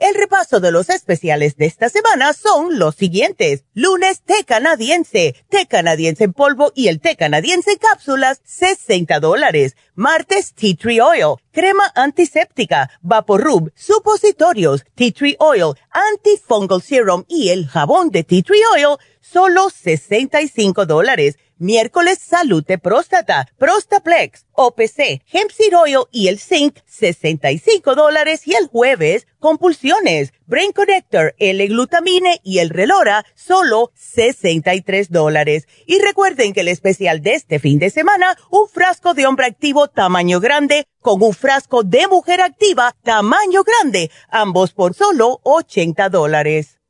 El repaso de los especiales de esta semana son los siguientes. Lunes, té canadiense, té canadiense en polvo y el té canadiense en cápsulas, 60 dólares. Martes, tea tree oil, crema antiséptica, vaporub, supositorios, tea tree oil, antifungal serum y el jabón de tea tree oil, solo 65 dólares Miércoles, salud de próstata, Prostaplex, OPC, Hemp Seed y el Zinc, 65 dólares. Y el jueves, compulsiones, Brain Connector, L-Glutamine y el Relora, solo 63 dólares. Y recuerden que el especial de este fin de semana, un frasco de hombre activo tamaño grande con un frasco de mujer activa tamaño grande, ambos por solo 80 dólares.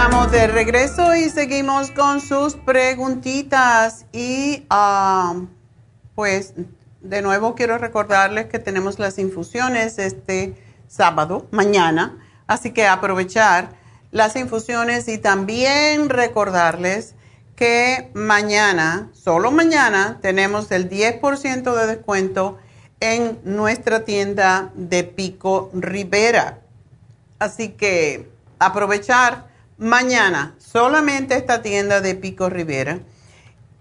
De regreso y seguimos con sus preguntitas. Y ah, pues de nuevo quiero recordarles que tenemos las infusiones este sábado, mañana. Así que aprovechar las infusiones y también recordarles que mañana, solo mañana, tenemos el 10% de descuento en nuestra tienda de Pico Rivera. Así que aprovechar Mañana, solamente esta tienda de Pico Rivera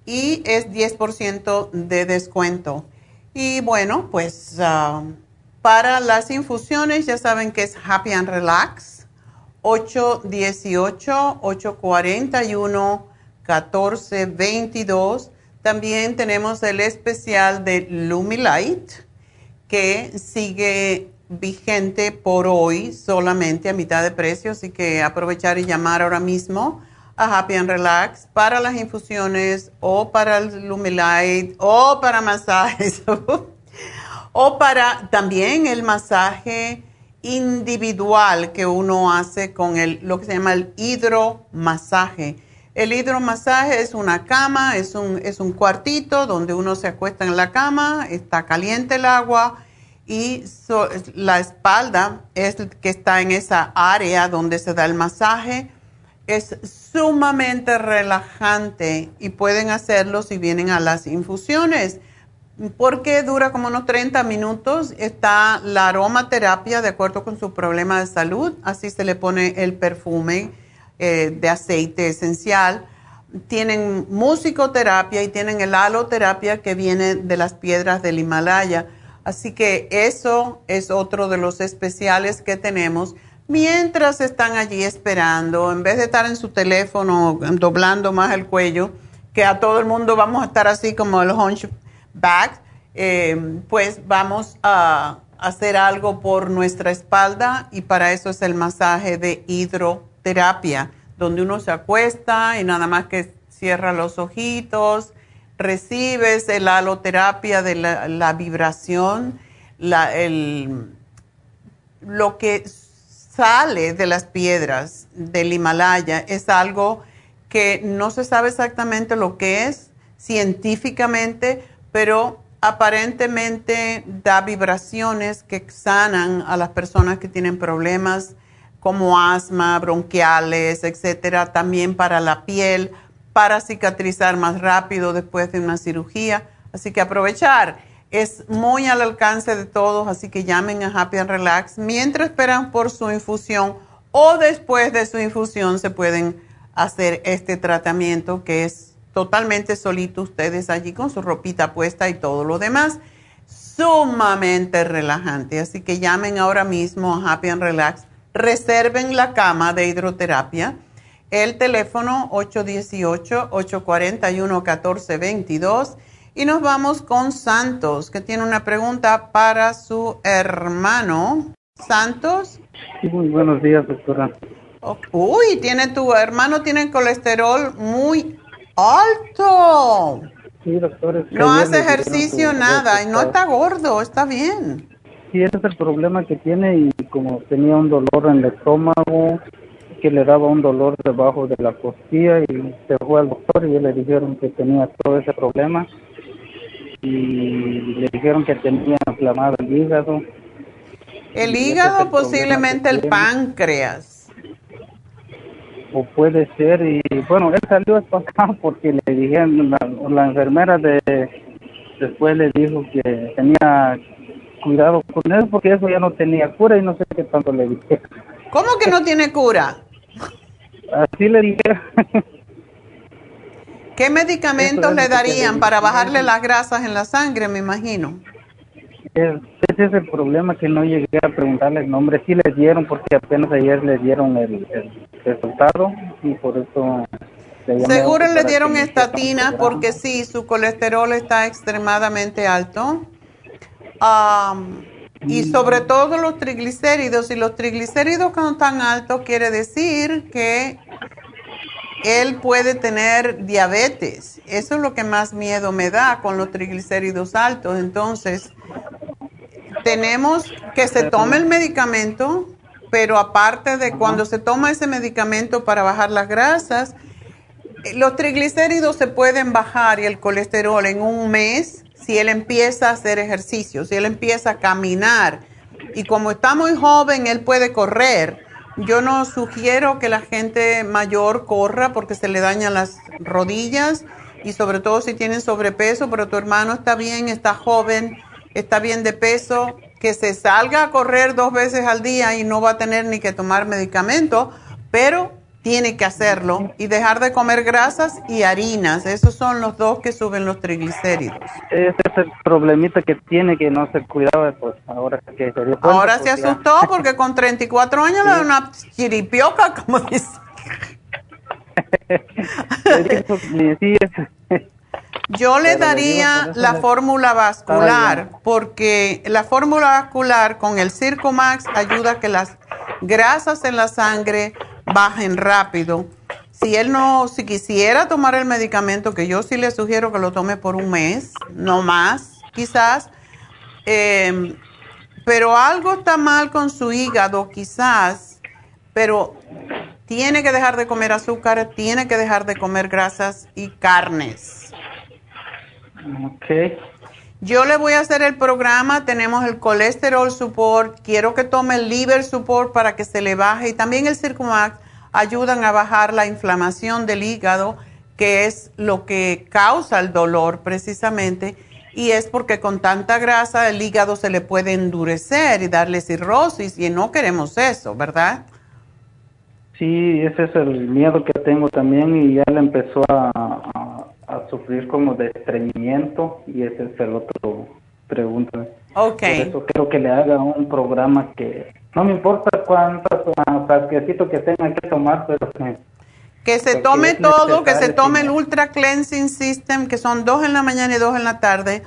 y es 10% de descuento. Y bueno, pues ah, para las infusiones ya saben que es Happy and Relax, 818-841-1422. También tenemos el especial de Lumilight que sigue vigente por hoy solamente a mitad de precio, así que aprovechar y llamar ahora mismo a Happy and Relax para las infusiones o para el Lumilight o para masajes o para también el masaje individual que uno hace con el, lo que se llama el hidromasaje. El hidromasaje es una cama, es un, es un cuartito donde uno se acuesta en la cama, está caliente el agua y la espalda es que está en esa área donde se da el masaje. Es sumamente relajante y pueden hacerlo si vienen a las infusiones porque dura como unos 30 minutos. Está la aromaterapia de acuerdo con su problema de salud. Así se le pone el perfume eh, de aceite esencial. Tienen musicoterapia y tienen el haloterapia que viene de las piedras del Himalaya. Así que eso es otro de los especiales que tenemos. Mientras están allí esperando, en vez de estar en su teléfono doblando más el cuello, que a todo el mundo vamos a estar así como el hunchback, back, eh, pues vamos a hacer algo por nuestra espalda y para eso es el masaje de hidroterapia, donde uno se acuesta y nada más que cierra los ojitos, recibes el haloterapia de la, vibración, el, lo que sale de las piedras del Himalaya es algo que no se sabe exactamente lo que es científicamente, pero aparentemente da vibraciones que sanan a las personas que tienen problemas como asma, bronquiales, etcétera, también para la piel, para cicatrizar más rápido después de una cirugía. Así que aprovechar. Es muy al alcance de todos, así que llamen a Happy and Relax mientras esperan por su infusión o después de su infusión se pueden hacer este tratamiento que es totalmente solito ustedes allí con su ropita puesta y todo lo demás. Sumamente relajante. Así que llamen ahora mismo a Happy and Relax. Reserven la cama de hidroterapia. El teléfono 818-841-1422. Y nos vamos con Santos, que tiene una pregunta para su hermano. Santos. muy buenos días, doctora. uy, tiene tu hermano tiene colesterol muy alto. Sí, doctor. no hace ejercicio, nada, y no está gordo, está bien. Sí, ese es el problema que tiene y como tenía un dolor en el estómago, que le daba un dolor debajo de la costilla y se fue al doctor y le dijeron que tenía todo ese problema y le dijeron que tenía inflamado el hígado. El hígado, posiblemente el páncreas o puede ser y bueno él salió espantado porque le dijeron la, enfermera de después le dijo que tenía cuidado con él porque eso ya no tenía cura y no sé qué tanto le dije ¿Cómo que no tiene cura? Así le dije. ¿Qué medicamentos le darían para bajarle las grasas en la sangre, me imagino? Ese es el problema que no llegué a preguntarle el nombre. Sí le dieron porque apenas ayer le dieron el, resultado y por eso... Seguro le dieron estatina porque sí, su colesterol está extremadamente alto. Y mm. sobre todo los triglicéridos. Y los triglicéridos cuando están altos quiere decir que él puede tener diabetes. Eso es lo que más miedo me da con los triglicéridos altos. Entonces, tenemos que se tome el medicamento, pero aparte de cuando se toma ese medicamento para bajar las grasas, los triglicéridos se pueden bajar y el colesterol en un mes si él empieza a hacer ejercicio, si él empieza a caminar. Y como está muy joven, él puede correr. Yo no sugiero que la gente mayor corra porque se le dañan las rodillas y sobre todo si tienen sobrepeso, pero tu hermano está bien, está joven está bien de peso, que se salga a correr dos veces al día y no va a tener ni que tomar medicamento, pero tiene que hacerlo y dejar de comer grasas y harinas. Esos son los dos que suben los triglicéridos. Ese es el problemita que tiene que no se cuidaba, pues ahora que se Ahora se pues, asustó porque con 34 años le da una chiripioca, como dice. Yo le daría la fórmula vascular, porque la fórmula vascular con el Circumax ayuda a que las grasas en la sangre bajen rápido. Si él no, si quisiera tomar el medicamento, que yo sí le sugiero que lo tome por un mes, no más, quizás, eh, pero algo está mal con su hígado, quizás, pero tiene que dejar de comer azúcar, tiene que dejar de comer grasas y carnes. Ok. Yo le voy a hacer el programa, tenemos el colesterol support, quiero que tome el liver support para que se le baje y también el Circumax ayudan a bajar la inflamación del hígado, que es lo que causa el dolor precisamente, y es porque con tanta grasa el hígado se le puede endurecer y darle cirrosis y no queremos eso, ¿verdad? Sí, ese es el miedo que tengo también y ya le empezó a, a, sufrir como de estreñimiento y ese es el otro pregunta. Ok. Por eso quiero que le haga un programa que no me importa cuántas frasquecitos que tenga que tomar, pero que se tome todo, que se tome el Ultra Cleansing System, que son dos en la mañana y dos en la tarde.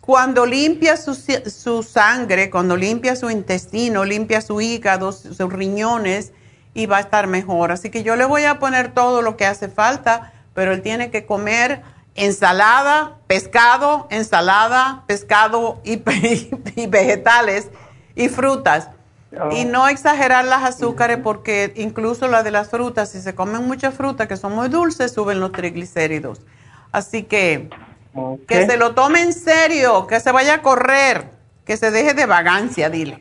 Cuando limpia su, su sangre, cuando limpia su intestino, limpia su hígado, sus riñones, y va a estar mejor. Así que yo le voy a poner todo lo que hace falta, pero él tiene que comer ensalada, pescado, ensalada, pescado y, y vegetales y frutas. Y no exagerar las azúcares porque incluso la de las frutas, si se comen muchas frutas que son muy dulces, suben los triglicéridos. Así que que se lo tome en serio, que se vaya a correr, que se deje de vagancia, dile.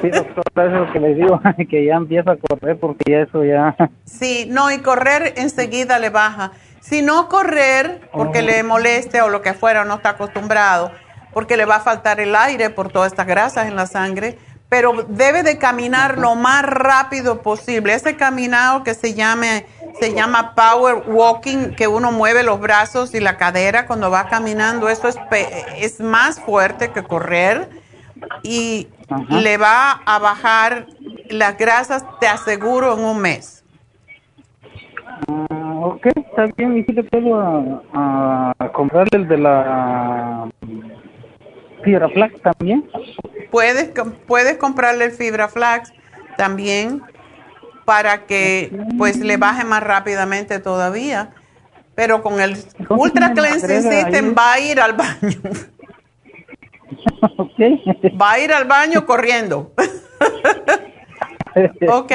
Sí, eso es lo que le digo, que ya empieza a correr porque eso ya... Sí, no, y correr enseguida le baja. Si no correr porque oh. le moleste o lo que fuera, no está acostumbrado, porque le va a faltar el aire por todas estas grasas en la sangre, pero debe de caminar lo más rápido posible. Ese caminado que se llame se llama power walking, que uno mueve los brazos y la cadera cuando va caminando, eso es, es más fuerte que correr y le va a bajar las grasas, te aseguro, en un mes. Ah, ok, está bien, y si le puedo a, comprarle el de la fibra flax también. Puedes, puedes comprarle el fibra flax también para que pues le baje más rápidamente todavía. Pero con el Ultra Cleansing System va a ir al baño. Va a ir al baño corriendo. ok.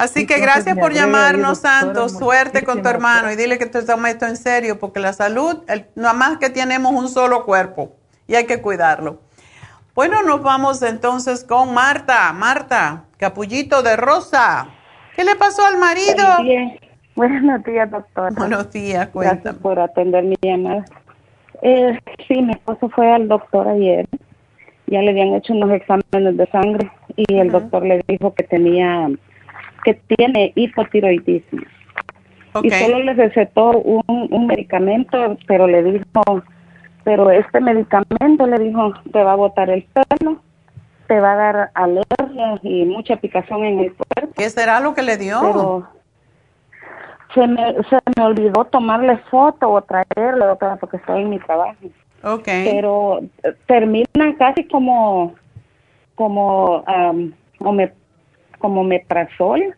Así que gracias por llamarnos, Santos. Suerte con tu hermano y dile que te tomes esto en serio, porque la salud, nada más que tenemos un solo cuerpo y hay que cuidarlo. Bueno, nos vamos entonces con Marta. Marta, capullito de rosa. ¿Qué le pasó al marido? Buenos días, doctora. Buenos días, cuéntame. Gracias por atender mi llamada. Eh, sí, mi esposo fue al doctor ayer. Ya le habían hecho unos exámenes de sangre y el doctor le dijo que tenía, que tiene hipotiroidismo. Y solo le recetó un, un medicamento, pero le dijo, pero este medicamento le dijo, te va a botar el pelo, te va a dar alergia y mucha picazón en el cuerpo. ¿Qué será lo que le dio? se me, se me olvidó tomarle foto o traerle otra porque estoy en mi trabajo. Okay. Pero eh, termina casi como como um, como metrazol,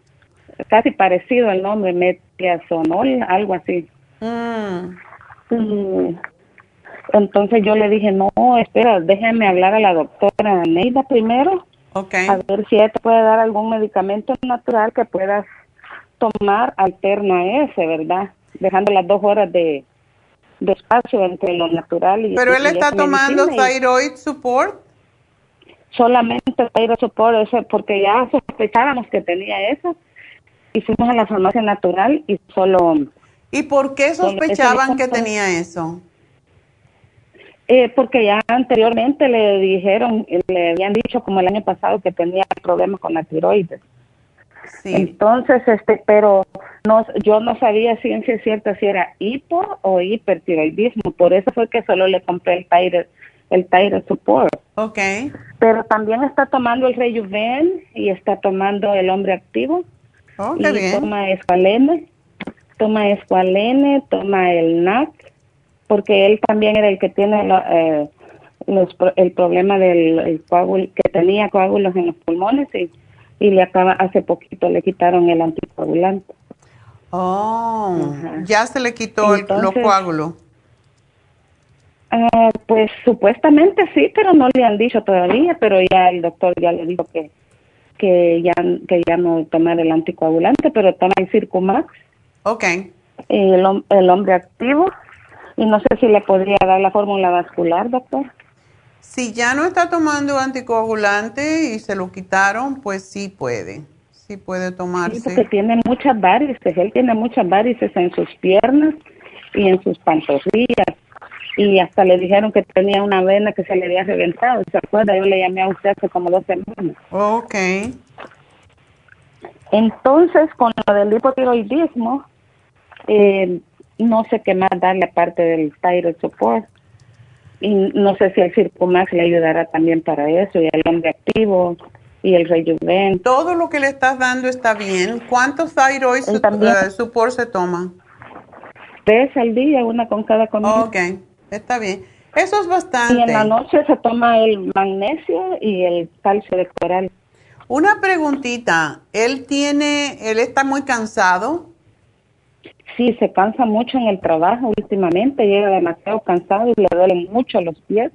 casi parecido el nombre, metiazonol, algo así. Mm. entonces yo le dije, no, espera, déjeme hablar a la doctora Neida primero. Okay. A ver si ella te puede dar algún medicamento natural que puedas tomar alterna ese, ¿verdad? Dejando las dos horas de, espacio entre lo natural y... Pero él está tomando thyroid support. Solamente thyroid support, ese, porque ya sospechábamos que tenía eso y fuimos a la farmacia natural y solo... ¿Y por qué sospechaban que tenía eso? Eh, porque ya anteriormente le dijeron, le habían dicho como el año pasado que tenía problemas con la tiroides. Entonces, este, pero no, yo no sabía ciencia cierta si era hipo o hipertiroidismo, por eso fue que solo le compré el Thyroid, el Thyroid Support. Okay. Pero también está tomando el Rejuven y está tomando el Hombre Activo. Oh, y toma escualene, toma escualene, toma el NAC porque él también era el que tiene eh, el problema del coágulo, que tenía coágulos en los pulmones y, y le acaba, hace poquito le quitaron el anticoagulante. Oh, ya se le quitó el, los coágulos. Ah, pues supuestamente sí, pero no le han dicho todavía, pero ya el doctor ya le dijo que que ya que ya no tomar el anticoagulante, pero toma el Circumax. Ok. El, el hombre activo y no sé si le podría dar la fórmula vascular, doctor. Si ya no está tomando anticoagulante y se lo quitaron, pues sí puede sí puede tomarse. Sí, porque tiene muchas varices, él tiene muchas varices en sus piernas y en sus pantorrillas. Y hasta le dijeron que tenía una vena que se le había reventado. ¿Se acuerda? Yo le llamé a usted hace como dos semanas. Ok. Entonces, con lo del hipotiroidismo, eh, no sé qué más darle aparte del thyroid support. Y no sé si el Circumax le ayudará también para eso y el hombre activo y el rejuven. Todo lo que le estás dando está bien. ¿Cuántos thyroid uh, support se toma? Tres al día, una con cada comida. Ok, está bien. Eso es bastante. Y en la noche se toma el magnesio y el calcio de coral. Una preguntita, ¿él tiene, él está muy cansado? Sí, se cansa mucho en el trabajo últimamente, llega demasiado cansado y le duelen mucho los pies.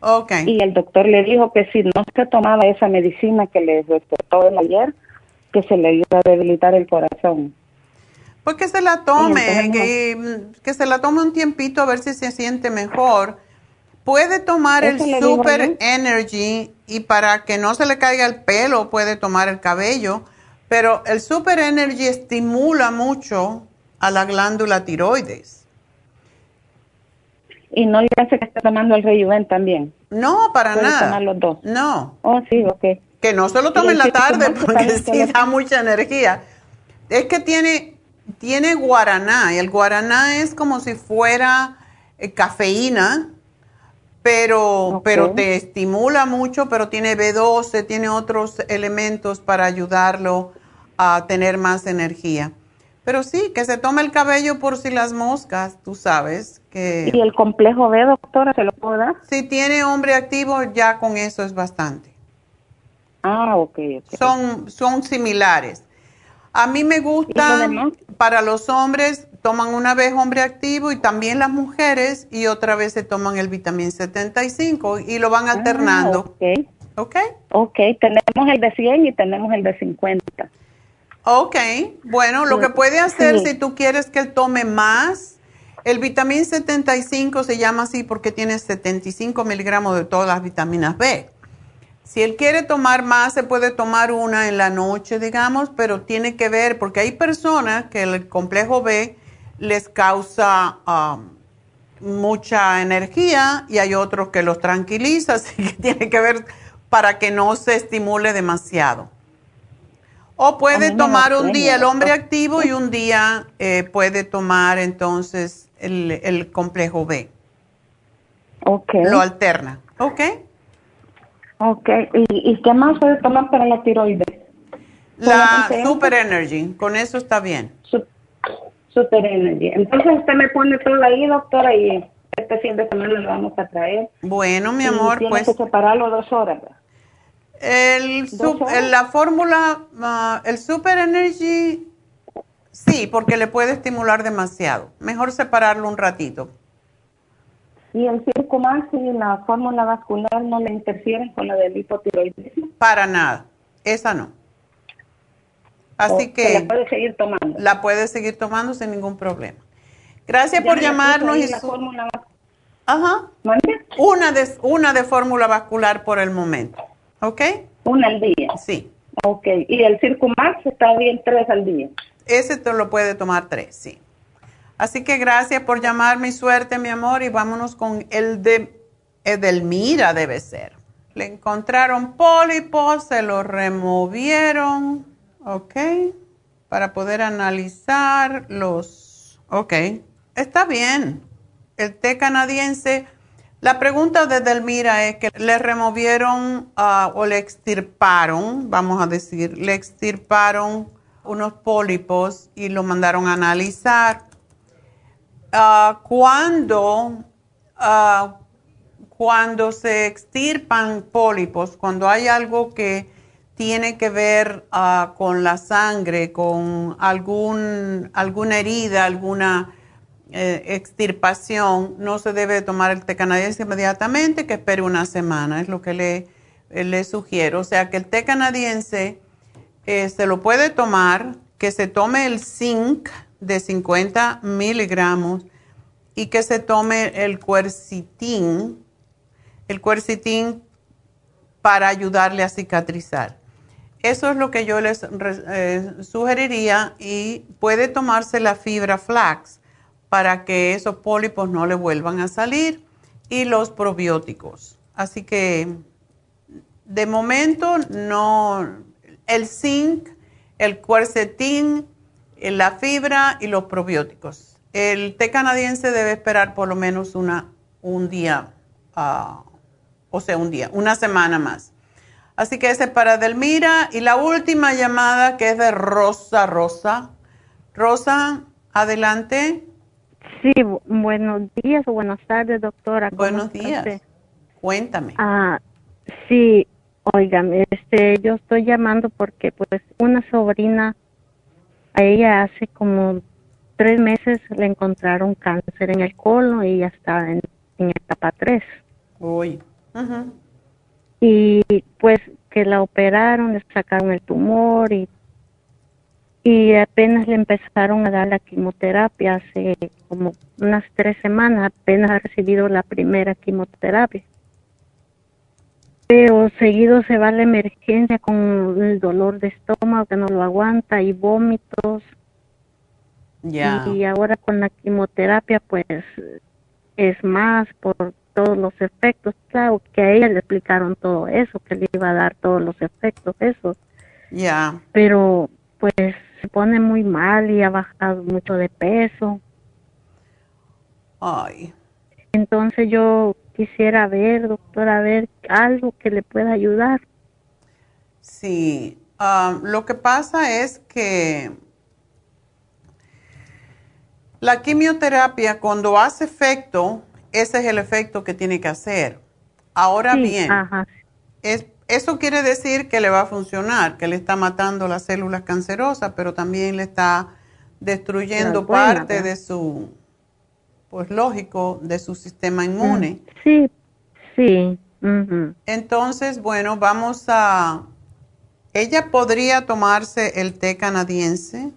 Okay. Y el doctor le dijo que si no se tomaba esa medicina que le recetó el ayer, que se le iba a debilitar el corazón. Pues que se la tome, que, se la tome un tiempito a ver si se siente mejor. Puede tomar el Super Energy y para que no se le caiga el pelo puede tomar el cabello, pero el Super Energy estimula mucho a la glándula tiroides. Y no le hace que esté tomando el rejuven también. No, para nada. tomar los dos. No. Oh, sí, ok. Que no se lo tome en la tarde porque sí da mucha energía. Es que tiene, tiene guaraná y el guaraná es como si fuera eh, cafeína, pero, pero te estimula mucho, pero tiene B12, tiene otros elementos para ayudarlo a tener más energía. Pero sí, que se tome el cabello por si las moscas, tú sabes que... ¿Y el complejo B, doctora, se lo puedo dar? Si tiene hombre activo, ya con eso es bastante. Ah, ok. Son, son similares. A mí me gusta, para los hombres, toman una vez hombre activo y también las mujeres y otra vez se toman el vitamín 75 y lo van ah, alternando. ok. Ok. Ok, tenemos el de 100 y tenemos el de 50. Ok, bueno, lo que puede hacer si tú quieres que él tome más, el vitamín 75 se llama así porque tiene 75 miligramos de todas las vitaminas B. Si él quiere tomar más, se puede tomar una en la noche, digamos, pero tiene que ver, porque hay personas que el complejo B les causa um, mucha energía y hay otros que los tranquiliza, así que tiene que ver para que no se estimule demasiado. O puede tomar un día el hombre activo y un día eh, puede tomar entonces el, complejo B. Ok. Lo alterna. ¿Ok? Ok. ¿Y, qué más puede tomar para la tiroides? La Super Energy. Con eso está bien. Super Energy. Entonces usted me pone todo ahí, doctora, y este fin de semana lo vamos a traer. Bueno, mi amor, tiene pues. que separarlo dos horas. El, la fórmula, ah, el Super Energy, sí, porque le puede estimular demasiado. Mejor separarlo un ratito. ¿Y el Circumax y la fórmula vascular no le interfieren con la del hipotiroidismo? Para nada, esa no. Así que... La puede seguir tomando. La puede seguir tomando sin ningún problema. Gracias por llamarnos. Y Ajá. Una de, una de fórmula vascular por el momento. ¿Ok? Una al día. Sí. Ok. ¿Y el Circumax está bien tres al día? Ese te lo puede tomar tres, sí. Así que gracias por llamar mi suerte, mi amor, y vámonos con el de Edelmira, debe ser. Le encontraron pólipos, se lo removieron, ¿ok? Para poder analizar los... Ok, está bien. El té canadiense la pregunta de Delmira es que le removieron ah, o le extirparon, vamos a decir, le extirparon unos pólipos y lo mandaron a analizar. Ah, cuando, ah, cuando se extirpan pólipos, cuando hay algo que tiene que ver ah, con la sangre, con algún, alguna herida, alguna eh, extirpación, no se debe tomar el té canadiense inmediatamente, que espere una semana, es lo que le, le sugiero. O sea que el té canadiense eh, se lo puede tomar, que se tome el zinc de 50 miligramos y que se tome el cuercitín, el cuercitín para ayudarle a cicatrizar. Eso es lo que yo les eh, sugeriría y puede tomarse la fibra flax para que esos pólipos no le vuelvan a salir y los probióticos. Así que de momento no, el zinc, el cuercetín, la fibra y los probióticos. El té canadiense debe esperar por lo menos una, un día, ah, o sea, un día, una semana más. Así que ese es para Delmira. Y la última llamada que es de Rosa Rosa. Rosa, adelante. Sí, buenos días o buenas tardes, doctora. Buenos días. Cuéntame. Ah, sí, oigan, este, yo estoy llamando porque pues una sobrina, a ella hace como tres meses le encontraron cáncer en el colon y ya está en, etapa 3. Uy. Y pues que la operaron, le sacaron el tumor y, y apenas le empezaron a dar la quimioterapia hace como unas tres semanas, apenas ha recibido la primera quimioterapia. Pero seguido se va a la emergencia con el dolor de estómago que no lo aguanta y vómitos. Ya. Y ahora con la quimioterapia pues es más por todos los efectos. Claro, que a ella le explicaron todo eso, que le iba a dar todos los efectos, eso. Ya. Pero pues se pone muy mal y ha bajado mucho de peso. Ay. Entonces yo quisiera ver, doctora, ver algo que le pueda ayudar. Sí, ah, lo que pasa es que la quimioterapia cuando hace efecto, ese es el efecto que tiene que hacer. Ahora bien, Es, eso quiere decir que le va a funcionar, que le está matando las células cancerosas, pero también le está destruyendo parte de su, pues lógico, de su sistema inmune. Mm, sí, sí. Entonces, bueno, vamos a... Ella podría tomarse el té canadiense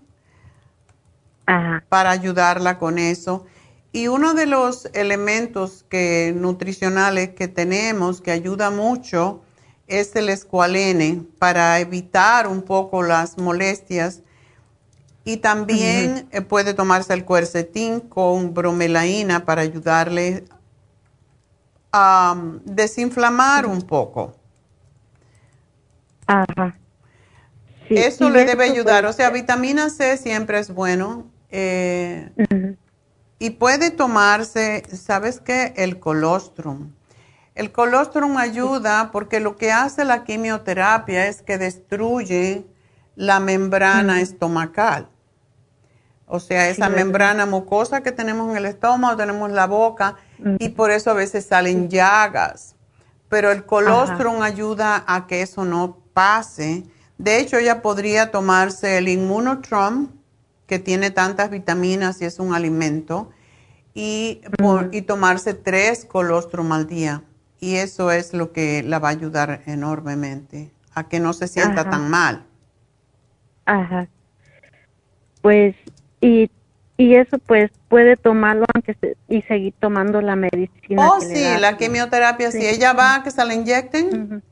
para ayudarla con eso. Y uno de los elementos que, nutricionales que tenemos que ayuda mucho es el escualene para evitar un poco las molestias. Y también eh, puede tomarse el cuercetín con bromelaína para ayudarle a um, desinflamar un poco. Ajá. eso le debe ayudar. O sea, vitamina C siempre es bueno. Eh, y puede tomarse, ¿sabes qué? El colostrum. El colostrum ayuda porque lo que hace la quimioterapia es que destruye la membrana estomacal. O sea, esa membrana mucosa que tenemos en el estómago, tenemos la boca y por eso a veces salen llagas. Pero el colostrum ayuda a que eso no pase. De hecho, ella podría tomarse el Immunotrom, que tiene tantas vitaminas y es un alimento, y, y tomarse tres colostrum al día. Y eso es lo que la va a ayudar enormemente, a que no se sienta tan mal. Ajá. Pues, y, y eso pues puede tomarlo antes y seguir tomando la medicina. Oh, sí, la quimioterapia, si ella va a que se la inyecten.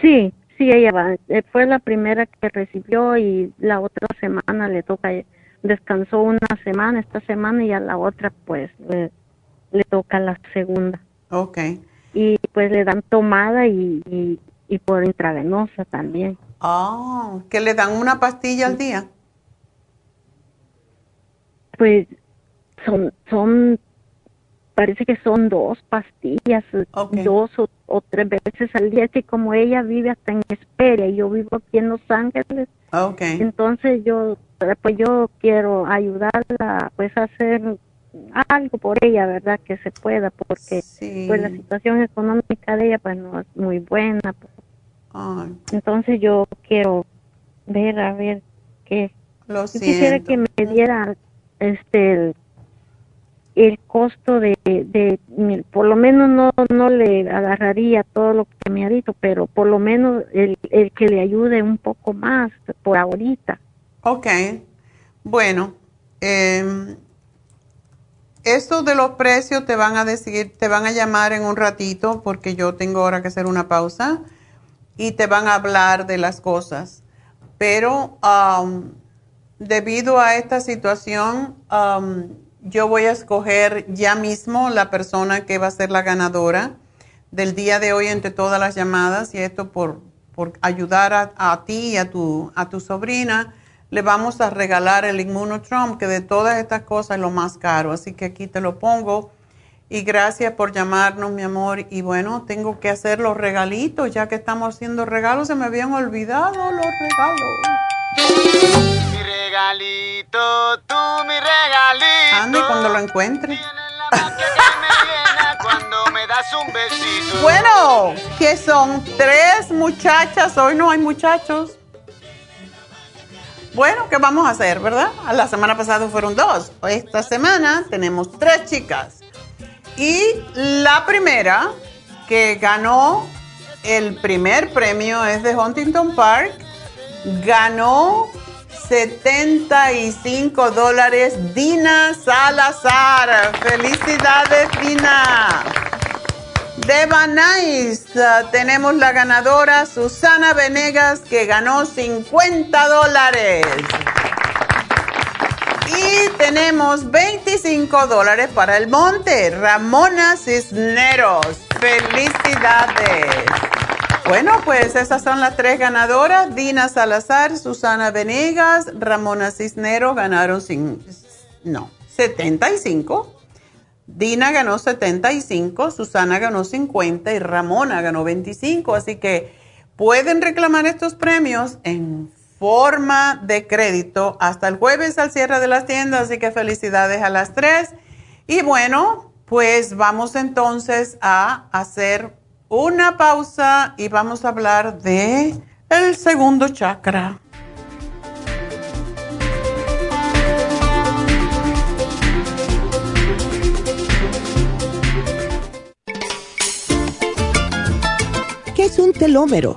Sí, Sí, ella va. Eh, fue la primera que recibió y la otra semana le toca, descansó una semana esta semana y a la otra pues le toca la segunda. Ok. Y pues le dan tomada y, y, por intravenosa también. Ah, ¿que le dan una pastilla al día? Pues son, son parece que son dos pastillas, dos o, tres veces al día, que como ella vive hasta en Esperia y yo vivo aquí en Los Ángeles, Okay. Entonces yo, pues yo quiero ayudarla, pues a hacer algo por ella, ¿verdad? Que se pueda, porque pues la situación económica de ella pues no es muy buena. Pues. Entonces yo quiero ver a ver qué. Lo quisiera que me diera este el, costo de, de, por lo menos no no le agarraría todo lo que me ha dicho, pero por lo menos el, el que le ayude un poco más por ahorita. Ok, bueno, eh, esto de los precios te van a decir, te van a llamar en un ratito porque yo tengo ahora que hacer una pausa y te van a hablar de las cosas. Pero debido a esta situación, um, yo voy a escoger ya mismo la persona que va a ser la ganadora del día de hoy entre todas las llamadas y esto por, por ayudar a, a ti y a tu, a tu sobrina. Le vamos a regalar el Immunotrom, que de todas estas cosas es lo más caro. Así que aquí te lo pongo. Y gracias por llamarnos, mi amor. Y bueno, tengo que hacer los regalitos, ya que estamos haciendo regalos. Se me habían olvidado los regalos regalito, tú mi regalito. Andy, cuando lo encuentre. cuando me das un besito. Bueno, que son tres muchachas, hoy no hay muchachos. Bueno, ¿qué vamos a hacer, verdad? La semana pasada fueron dos. Esta semana tenemos tres chicas. Y la primera que ganó el primer premio es de Huntington Park. Ganó 75 dólares. Dina Salazar. Felicidades, Dina. De Nice, tenemos la ganadora Susana Venegas que ganó 50 dólares. Y tenemos 25 dólares para el monte. Ramona Cisneros. Felicidades. Bueno, pues esas son las tres ganadoras. Dina Salazar, Susana Venegas, Ramona Cisneros ganaron sin, no, 75. Dina ganó 75, Susana ganó 50 y Ramona ganó 25. Así que pueden reclamar estos premios en forma de crédito hasta el jueves al cierre de las tiendas. Así que felicidades a las tres. Y bueno, pues vamos entonces a hacer una pausa y vamos a hablar de el segundo chakra. ¿Qué es un telómero?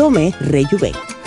Tome Rejuven.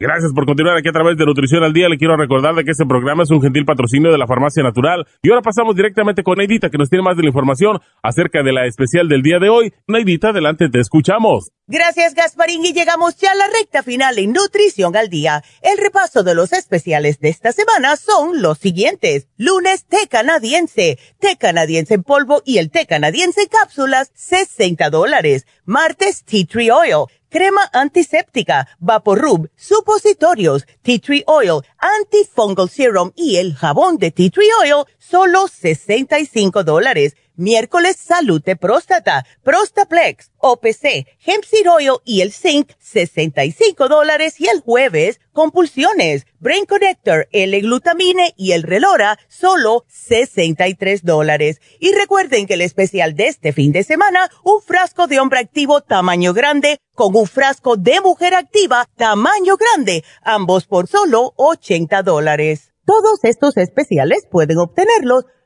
Gracias por continuar aquí a través de Nutrición al Día. Le quiero recordar de que este programa es un gentil patrocinio de la Farmacia Natural. Y ahora pasamos directamente con Neidita, que nos tiene más de la información acerca de la especial del día de hoy. Neidita, adelante, te escuchamos. Gracias, Gasparín. Y llegamos ya a la recta final en Nutrición al Día. El repaso de los especiales de esta semana son los siguientes. Lunes, té canadiense, té canadiense en polvo y el té canadiense en cápsulas, 60 dólares. Martes, tea tree oil crema antiséptica, Vaporub, supositorios, tea tree oil, antifungal serum y el jabón de tea tree oil, solo 65 dólares. Miércoles Salud de Próstata, Prostaplex, OPC, Hemp Seed y el Zinc, 65 dólares. Y el jueves, Compulsiones, Brain Connector, L-Glutamine y el Relora, solo 63 dólares. Y recuerden que el especial de este fin de semana, un frasco de hombre activo tamaño grande con un frasco de mujer activa tamaño grande, ambos por solo 80 dólares. Todos estos especiales pueden obtenerlos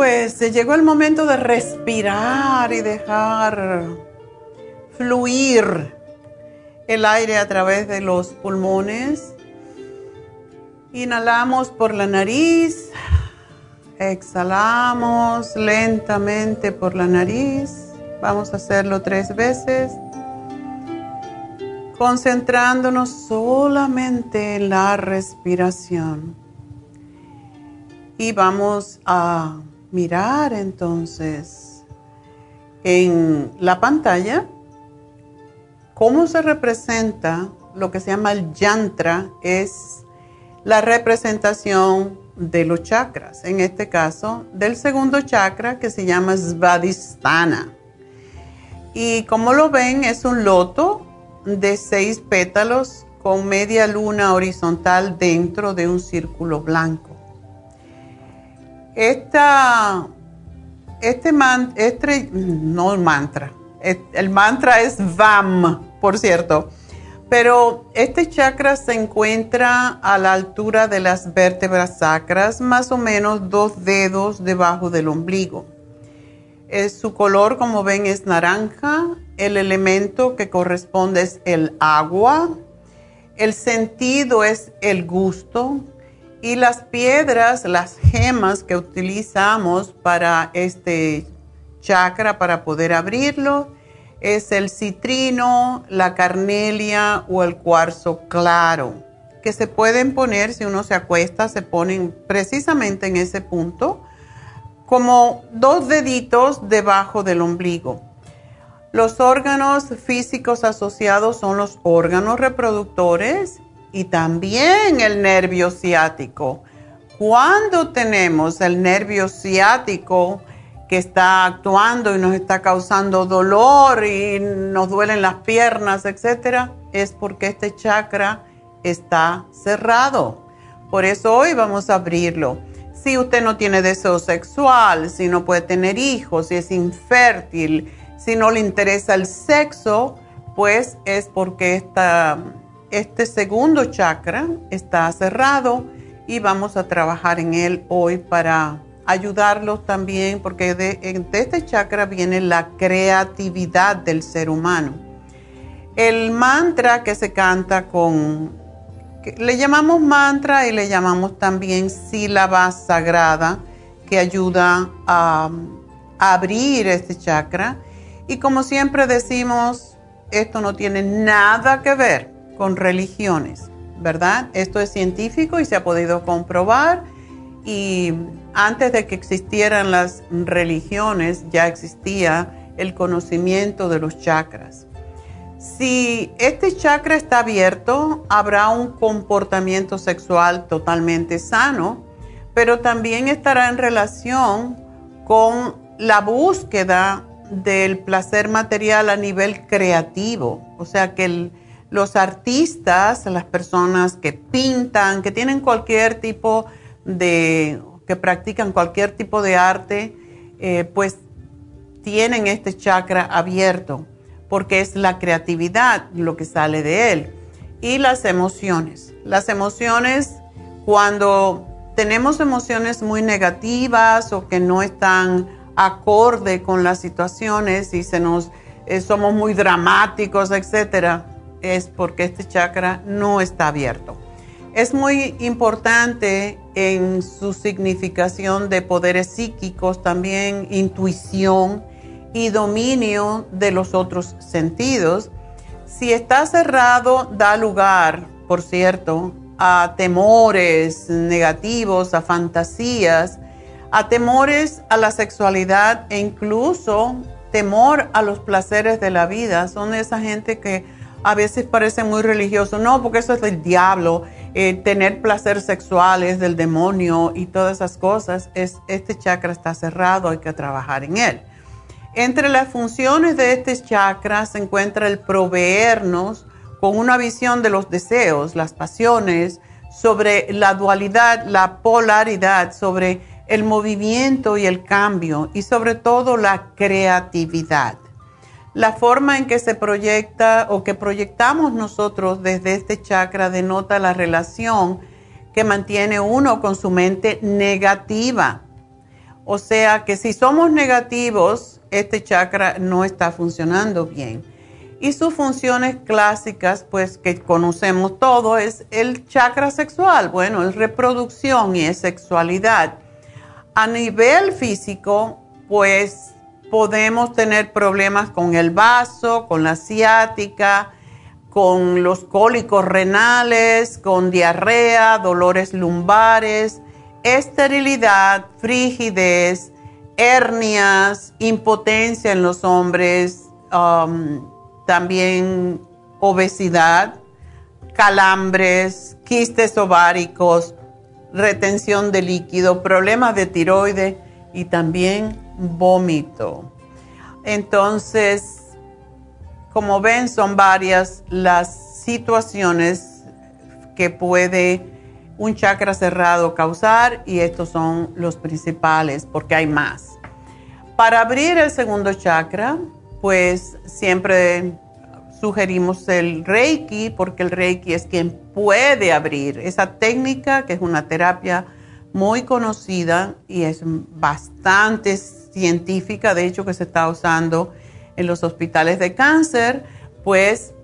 Pues llegó el momento de respirar y dejar fluir el aire a través de los pulmones. Inhalamos por la nariz, exhalamos lentamente por la nariz. Vamos a hacerlo tres veces, concentrándonos solamente en la respiración. Y vamos a mirar entonces en la pantalla cómo se representa lo que se llama el yantra, es la representación de los chakras, en este caso del segundo chakra que se llama Svadhisthana. Y como lo ven, es un loto de seis pétalos con media luna horizontal dentro de un círculo blanco. Esta, este, man, este no mantra, el mantra es VAM, por cierto, pero este chakra se encuentra a la altura de las vértebras sacras, más o menos dos dedos debajo del ombligo. Es, su color, como ven, es naranja. El elemento que corresponde es el agua. El sentido es el gusto. Y las piedras, las gemas que utilizamos para este chakra, para poder abrirlo, es el citrino, la carnelia o el cuarzo claro, que se pueden poner, si uno se acuesta, se ponen precisamente en ese punto, como dos deditos debajo del ombligo. Los órganos físicos asociados son los órganos reproductores y también el nervio ciático. Cuando tenemos el nervio ciático que está actuando y nos está causando dolor y nos duelen las piernas, etcétera, es porque este chakra está cerrado. Por eso hoy vamos a abrirlo. Si usted no tiene deseo sexual, si no puede tener hijos, si es infértil, si no le interesa el sexo, pues es porque está este segundo chakra está cerrado y vamos a trabajar en él hoy para ayudarlos también porque de, este chakra viene la creatividad del ser humano. El mantra que se canta con, le llamamos mantra y le llamamos también sílaba sagrada que ayuda a abrir este chakra. Y como siempre decimos, esto no tiene nada que ver con religiones, ¿verdad? Esto es científico y se ha podido comprobar y antes de que existieran las religiones ya existía el conocimiento de los chakras. Si este chakra está abierto, habrá un comportamiento sexual totalmente sano, pero también estará en relación con la búsqueda del placer material a nivel creativo, o sea que el, los artistas, las personas que pintan, que tienen cualquier tipo de, que practican cualquier tipo de arte, eh, pues tienen este chakra abierto, porque es la creatividad lo que sale de él. Y las emociones. Las emociones, cuando tenemos emociones muy negativas o que no están acorde con las situaciones y se nos eh, somos muy dramáticos, etcétera, es porque este chakra no está abierto. Es muy importante en su significación de poderes psíquicos, también intuición y dominio de los otros sentidos. Si está cerrado, da lugar, por cierto, a temores negativos, a fantasías, a temores a la sexualidad e incluso temor a los placeres de la vida. Son esa gente que a veces parece muy religioso. No, porque eso es del diablo eh, tener placer sexual es del demonio y todas esas cosas, es, este chakra está cerrado, hay que trabajar en él. Entre las funciones de este chakra se encuentra el proveernos con una visión de los deseos, las pasiones, sobre la dualidad, la polaridad, sobre el movimiento y el cambio y sobre todo la creatividad la forma en que se proyecta o que proyectamos nosotros desde este chakra denota la relación que mantiene uno con su mente negativa. O sea que si somos negativos, este chakra no está funcionando bien. Y sus funciones clásicas, pues que conocemos todo, es el chakra sexual. Bueno, es reproducción y es sexualidad. A nivel físico, pues podemos tener problemas con el vaso, con la ciática, con los cólicos renales, con diarrea, dolores lumbares, esterilidad, frigidez, hernias, impotencia en los hombres, um, también obesidad, calambres, quistes ováricos, retención de líquido, problemas de tiroides y también vómito. Entonces, como ven, son varias las situaciones que puede un chakra cerrado causar y estos son los principales porque hay más. Para abrir el segundo chakra, pues siempre sugerimos el Reiki porque el Reiki es quien puede abrir esa técnica que es una terapia muy conocida y es bastante científica, de hecho, que se está usando en los hospitales de cáncer, pues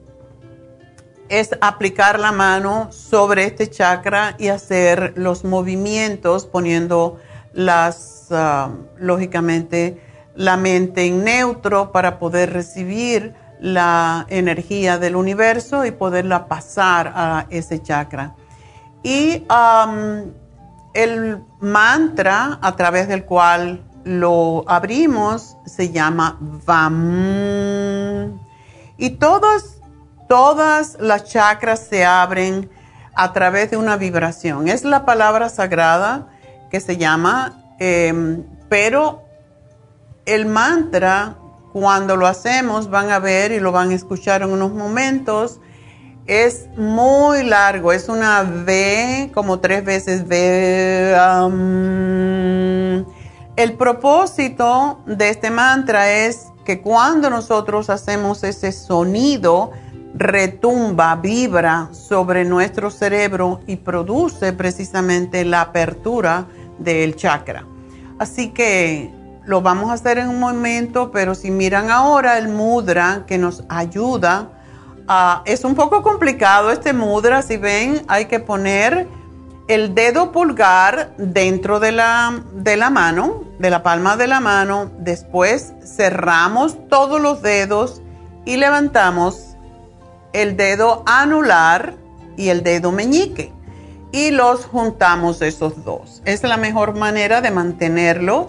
es aplicar la mano sobre este chakra y hacer los movimientos poniendo las, ah, lógicamente, la mente en neutro para poder recibir la energía del universo y poderla pasar a ese chakra. Y el mantra a través del cual lo abrimos se llama VAM. Y todas, todas las chakras se abren a través de una vibración. Es la palabra sagrada que se llama, em, pero el mantra, cuando lo hacemos, van a ver y lo van a escuchar en unos momentos, es muy largo, es una V, como tres veces V. el propósito de este mantra es que cuando nosotros hacemos ese sonido, retumba, vibra sobre nuestro cerebro y produce precisamente la apertura del chakra. Así que lo vamos a hacer en un momento, pero si miran ahora el mudra que nos ayuda, Ah, es un poco complicado este mudra, si ven, hay que poner el dedo pulgar dentro de la, de la mano, de la palma de la mano, después cerramos todos los dedos y levantamos el dedo anular y el dedo meñique y los juntamos esos dos. Es la mejor manera de mantenerlos,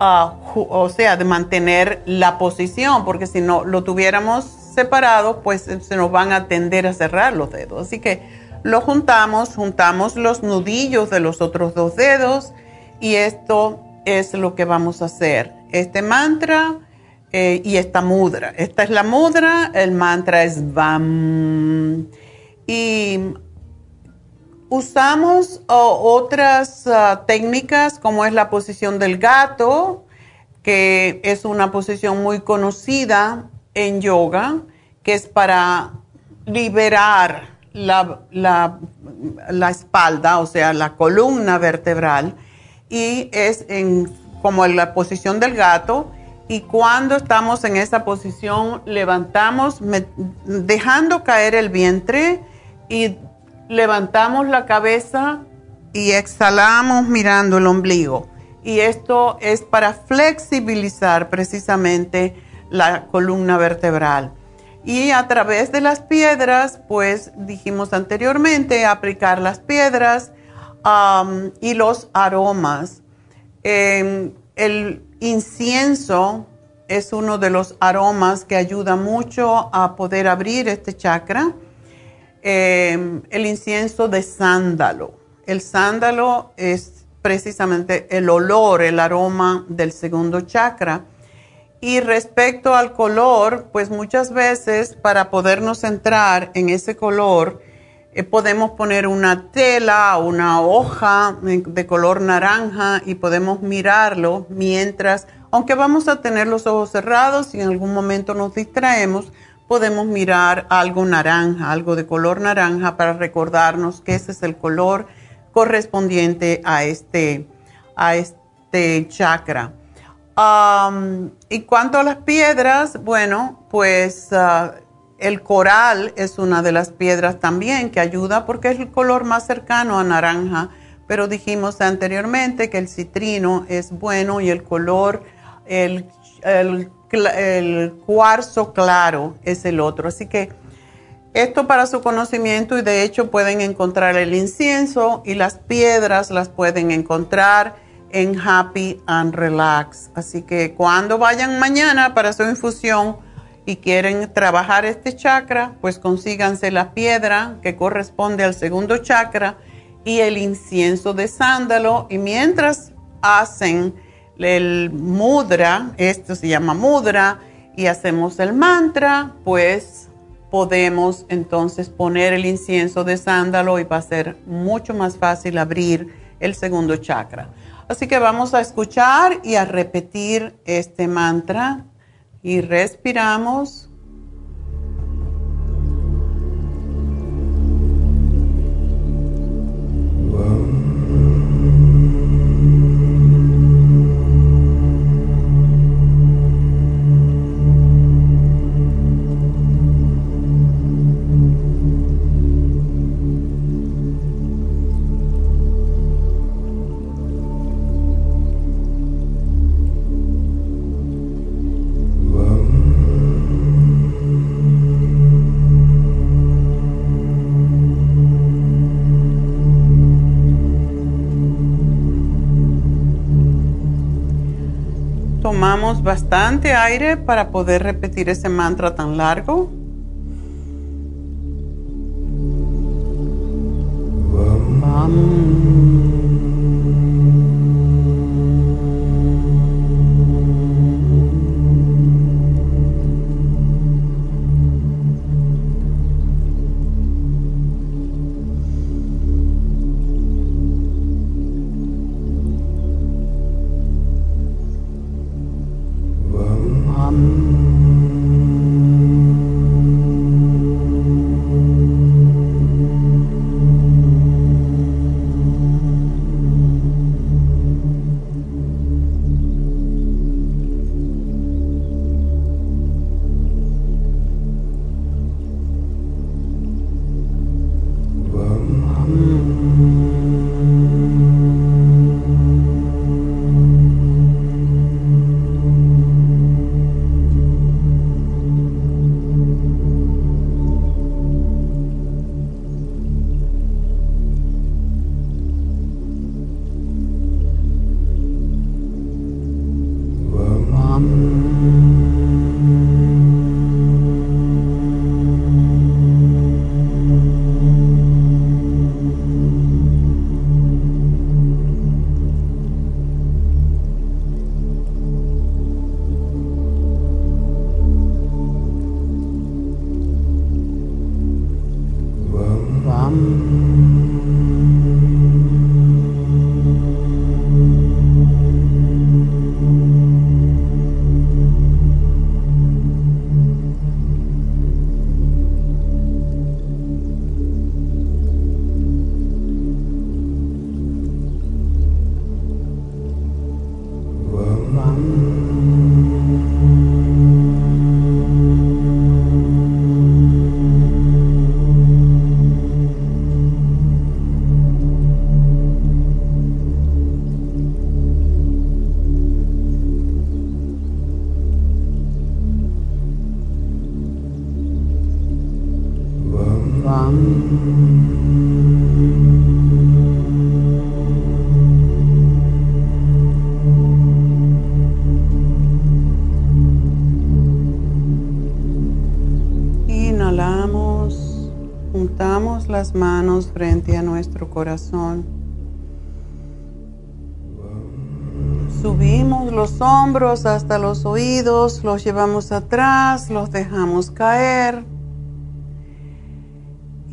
ah, o sea, de mantener la posición, porque si no lo tuviéramos separados, pues se nos van a tender a cerrar los dedos. Así que lo juntamos, juntamos los nudillos de los otros dos dedos y esto es lo que vamos a hacer. Este mantra eh, y esta mudra. Esta es la mudra, el mantra es VAM. Y usamos otras ah, técnicas como es la posición del gato, que es una posición muy conocida en yoga, que es para liberar la, la, espalda, o sea, la columna vertebral, y es en como en la posición del gato y cuando estamos en esa posición levantamos, dejando caer el vientre y levantamos la cabeza y exhalamos mirando el ombligo. Y esto es para flexibilizar precisamente la columna vertebral. Y a través de las piedras, pues dijimos anteriormente, aplicar las piedras y los aromas. Em, el incienso es uno de los aromas que ayuda mucho a poder abrir este chakra. Em, el incienso de sándalo. El sándalo es precisamente el olor, el aroma del segundo chakra. Y respecto al color, pues muchas veces para podernos entrar en ese color, eh, podemos poner una tela o una hoja de color naranja y podemos mirarlo mientras, aunque vamos a tener los ojos cerrados y en algún momento nos distraemos, podemos mirar algo naranja, algo de color naranja para recordarnos que ese es el color correspondiente a este, a este chakra. Y cuanto a las piedras, bueno, pues ah, el coral es una de las piedras también que ayuda porque es el color más cercano a naranja, pero dijimos anteriormente que el citrino es bueno y el color, el, cuarzo claro es el otro. Así que esto para su conocimiento y de hecho pueden encontrar el incienso y las piedras las pueden encontrar en Happy and Relax. Así que cuando vayan mañana para su infusión, y quieren trabajar este chakra, pues consíganse la piedra que corresponde al segundo chakra y el incienso de sándalo y mientras hacen el mudra, esto se llama mudra, y hacemos el mantra, pues podemos entonces poner el incienso de sándalo y va a ser mucho más fácil abrir el segundo chakra. Así que vamos a escuchar y a repetir este mantra y respiramos. bastante aire para poder repetir ese mantra tan largo. Inhalamos, juntamos las manos frente a nuestro corazón. Subimos los hombros hasta los oídos, los llevamos atrás, los dejamos caer.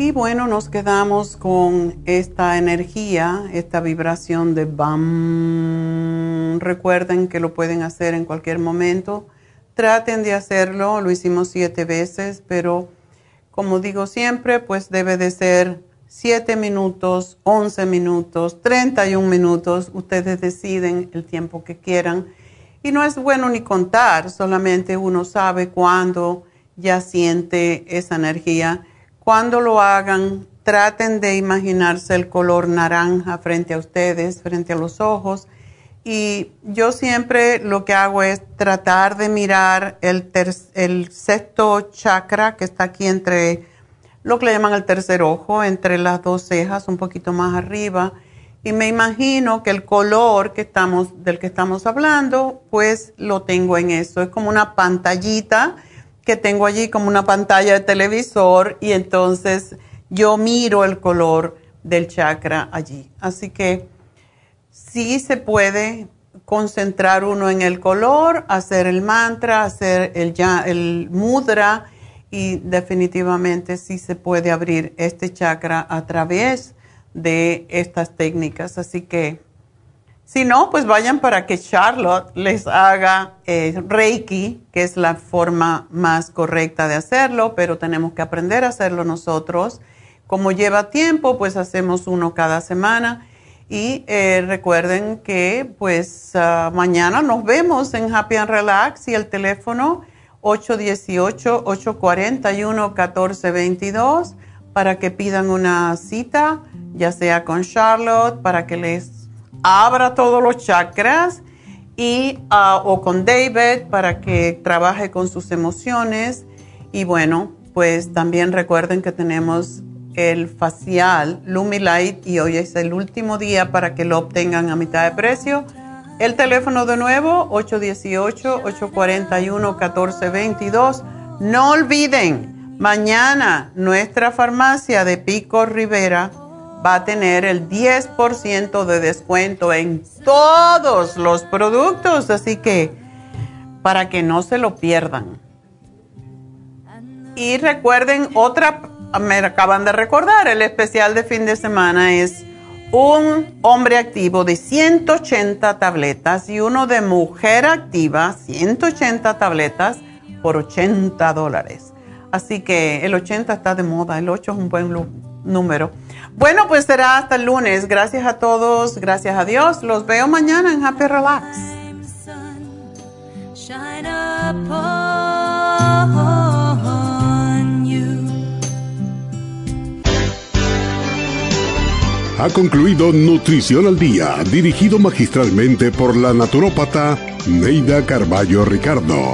Y bueno, nos quedamos con esta energía, esta vibración de BAM. Recuerden que lo pueden hacer en cualquier momento. Traten de hacerlo, lo hicimos siete veces, pero como digo siempre, pues debe de ser siete minutos, 11 minutos, 31 minutos. Ustedes deciden el tiempo que quieran. Y no es bueno ni contar, solamente uno sabe cuándo ya siente esa energía cuando lo hagan, traten de imaginarse el color naranja frente a ustedes, frente a los ojos. Y yo siempre lo que hago es tratar de mirar el, sexto chakra que está aquí entre lo que le llaman el tercer ojo, entre las dos cejas, un poquito más arriba. Y me imagino que el color que estamos, del que estamos hablando, pues lo tengo en eso. Es como una pantallita que tengo allí como una pantalla de televisor y entonces yo miro el color del chakra allí. Así que sí se puede concentrar uno en el color, hacer el mantra, hacer el, mudra y definitivamente sí se puede abrir este chakra a través de estas técnicas. Así que si no, pues vayan para que Charlotte les haga eh, Reiki, que es la forma más correcta de hacerlo, pero tenemos que aprender a hacerlo nosotros. Como lleva tiempo, pues hacemos uno cada semana. Y eh, recuerden que pues ah, mañana nos vemos en Happy and Relax y el teléfono 818-841-1422 para que pidan una cita, ya sea con Charlotte, para que les abra todos los chakras y, ah, o con David para que trabaje con sus emociones. Y bueno, pues también recuerden que tenemos el facial Lumilight y hoy es el último día para que lo obtengan a mitad de precio. El teléfono de nuevo, 818-841-1422. No olviden, mañana nuestra farmacia de Pico Rivera va a tener el 10% de descuento en todos los productos, así que para que no se lo pierdan. Y recuerden, otra, me acaban de recordar, el especial de fin de semana es un hombre activo de 180 tabletas y uno de mujer activa, 180 tabletas por 80 dólares. Así que el 80 está de moda, el 8 es un buen número. Bueno, pues será hasta el lunes. Gracias a todos, gracias a Dios. Los veo mañana en Happy Relax. Ha concluido Nutrición al Día, dirigido magistralmente por la naturópata Neida Carballo Ricardo.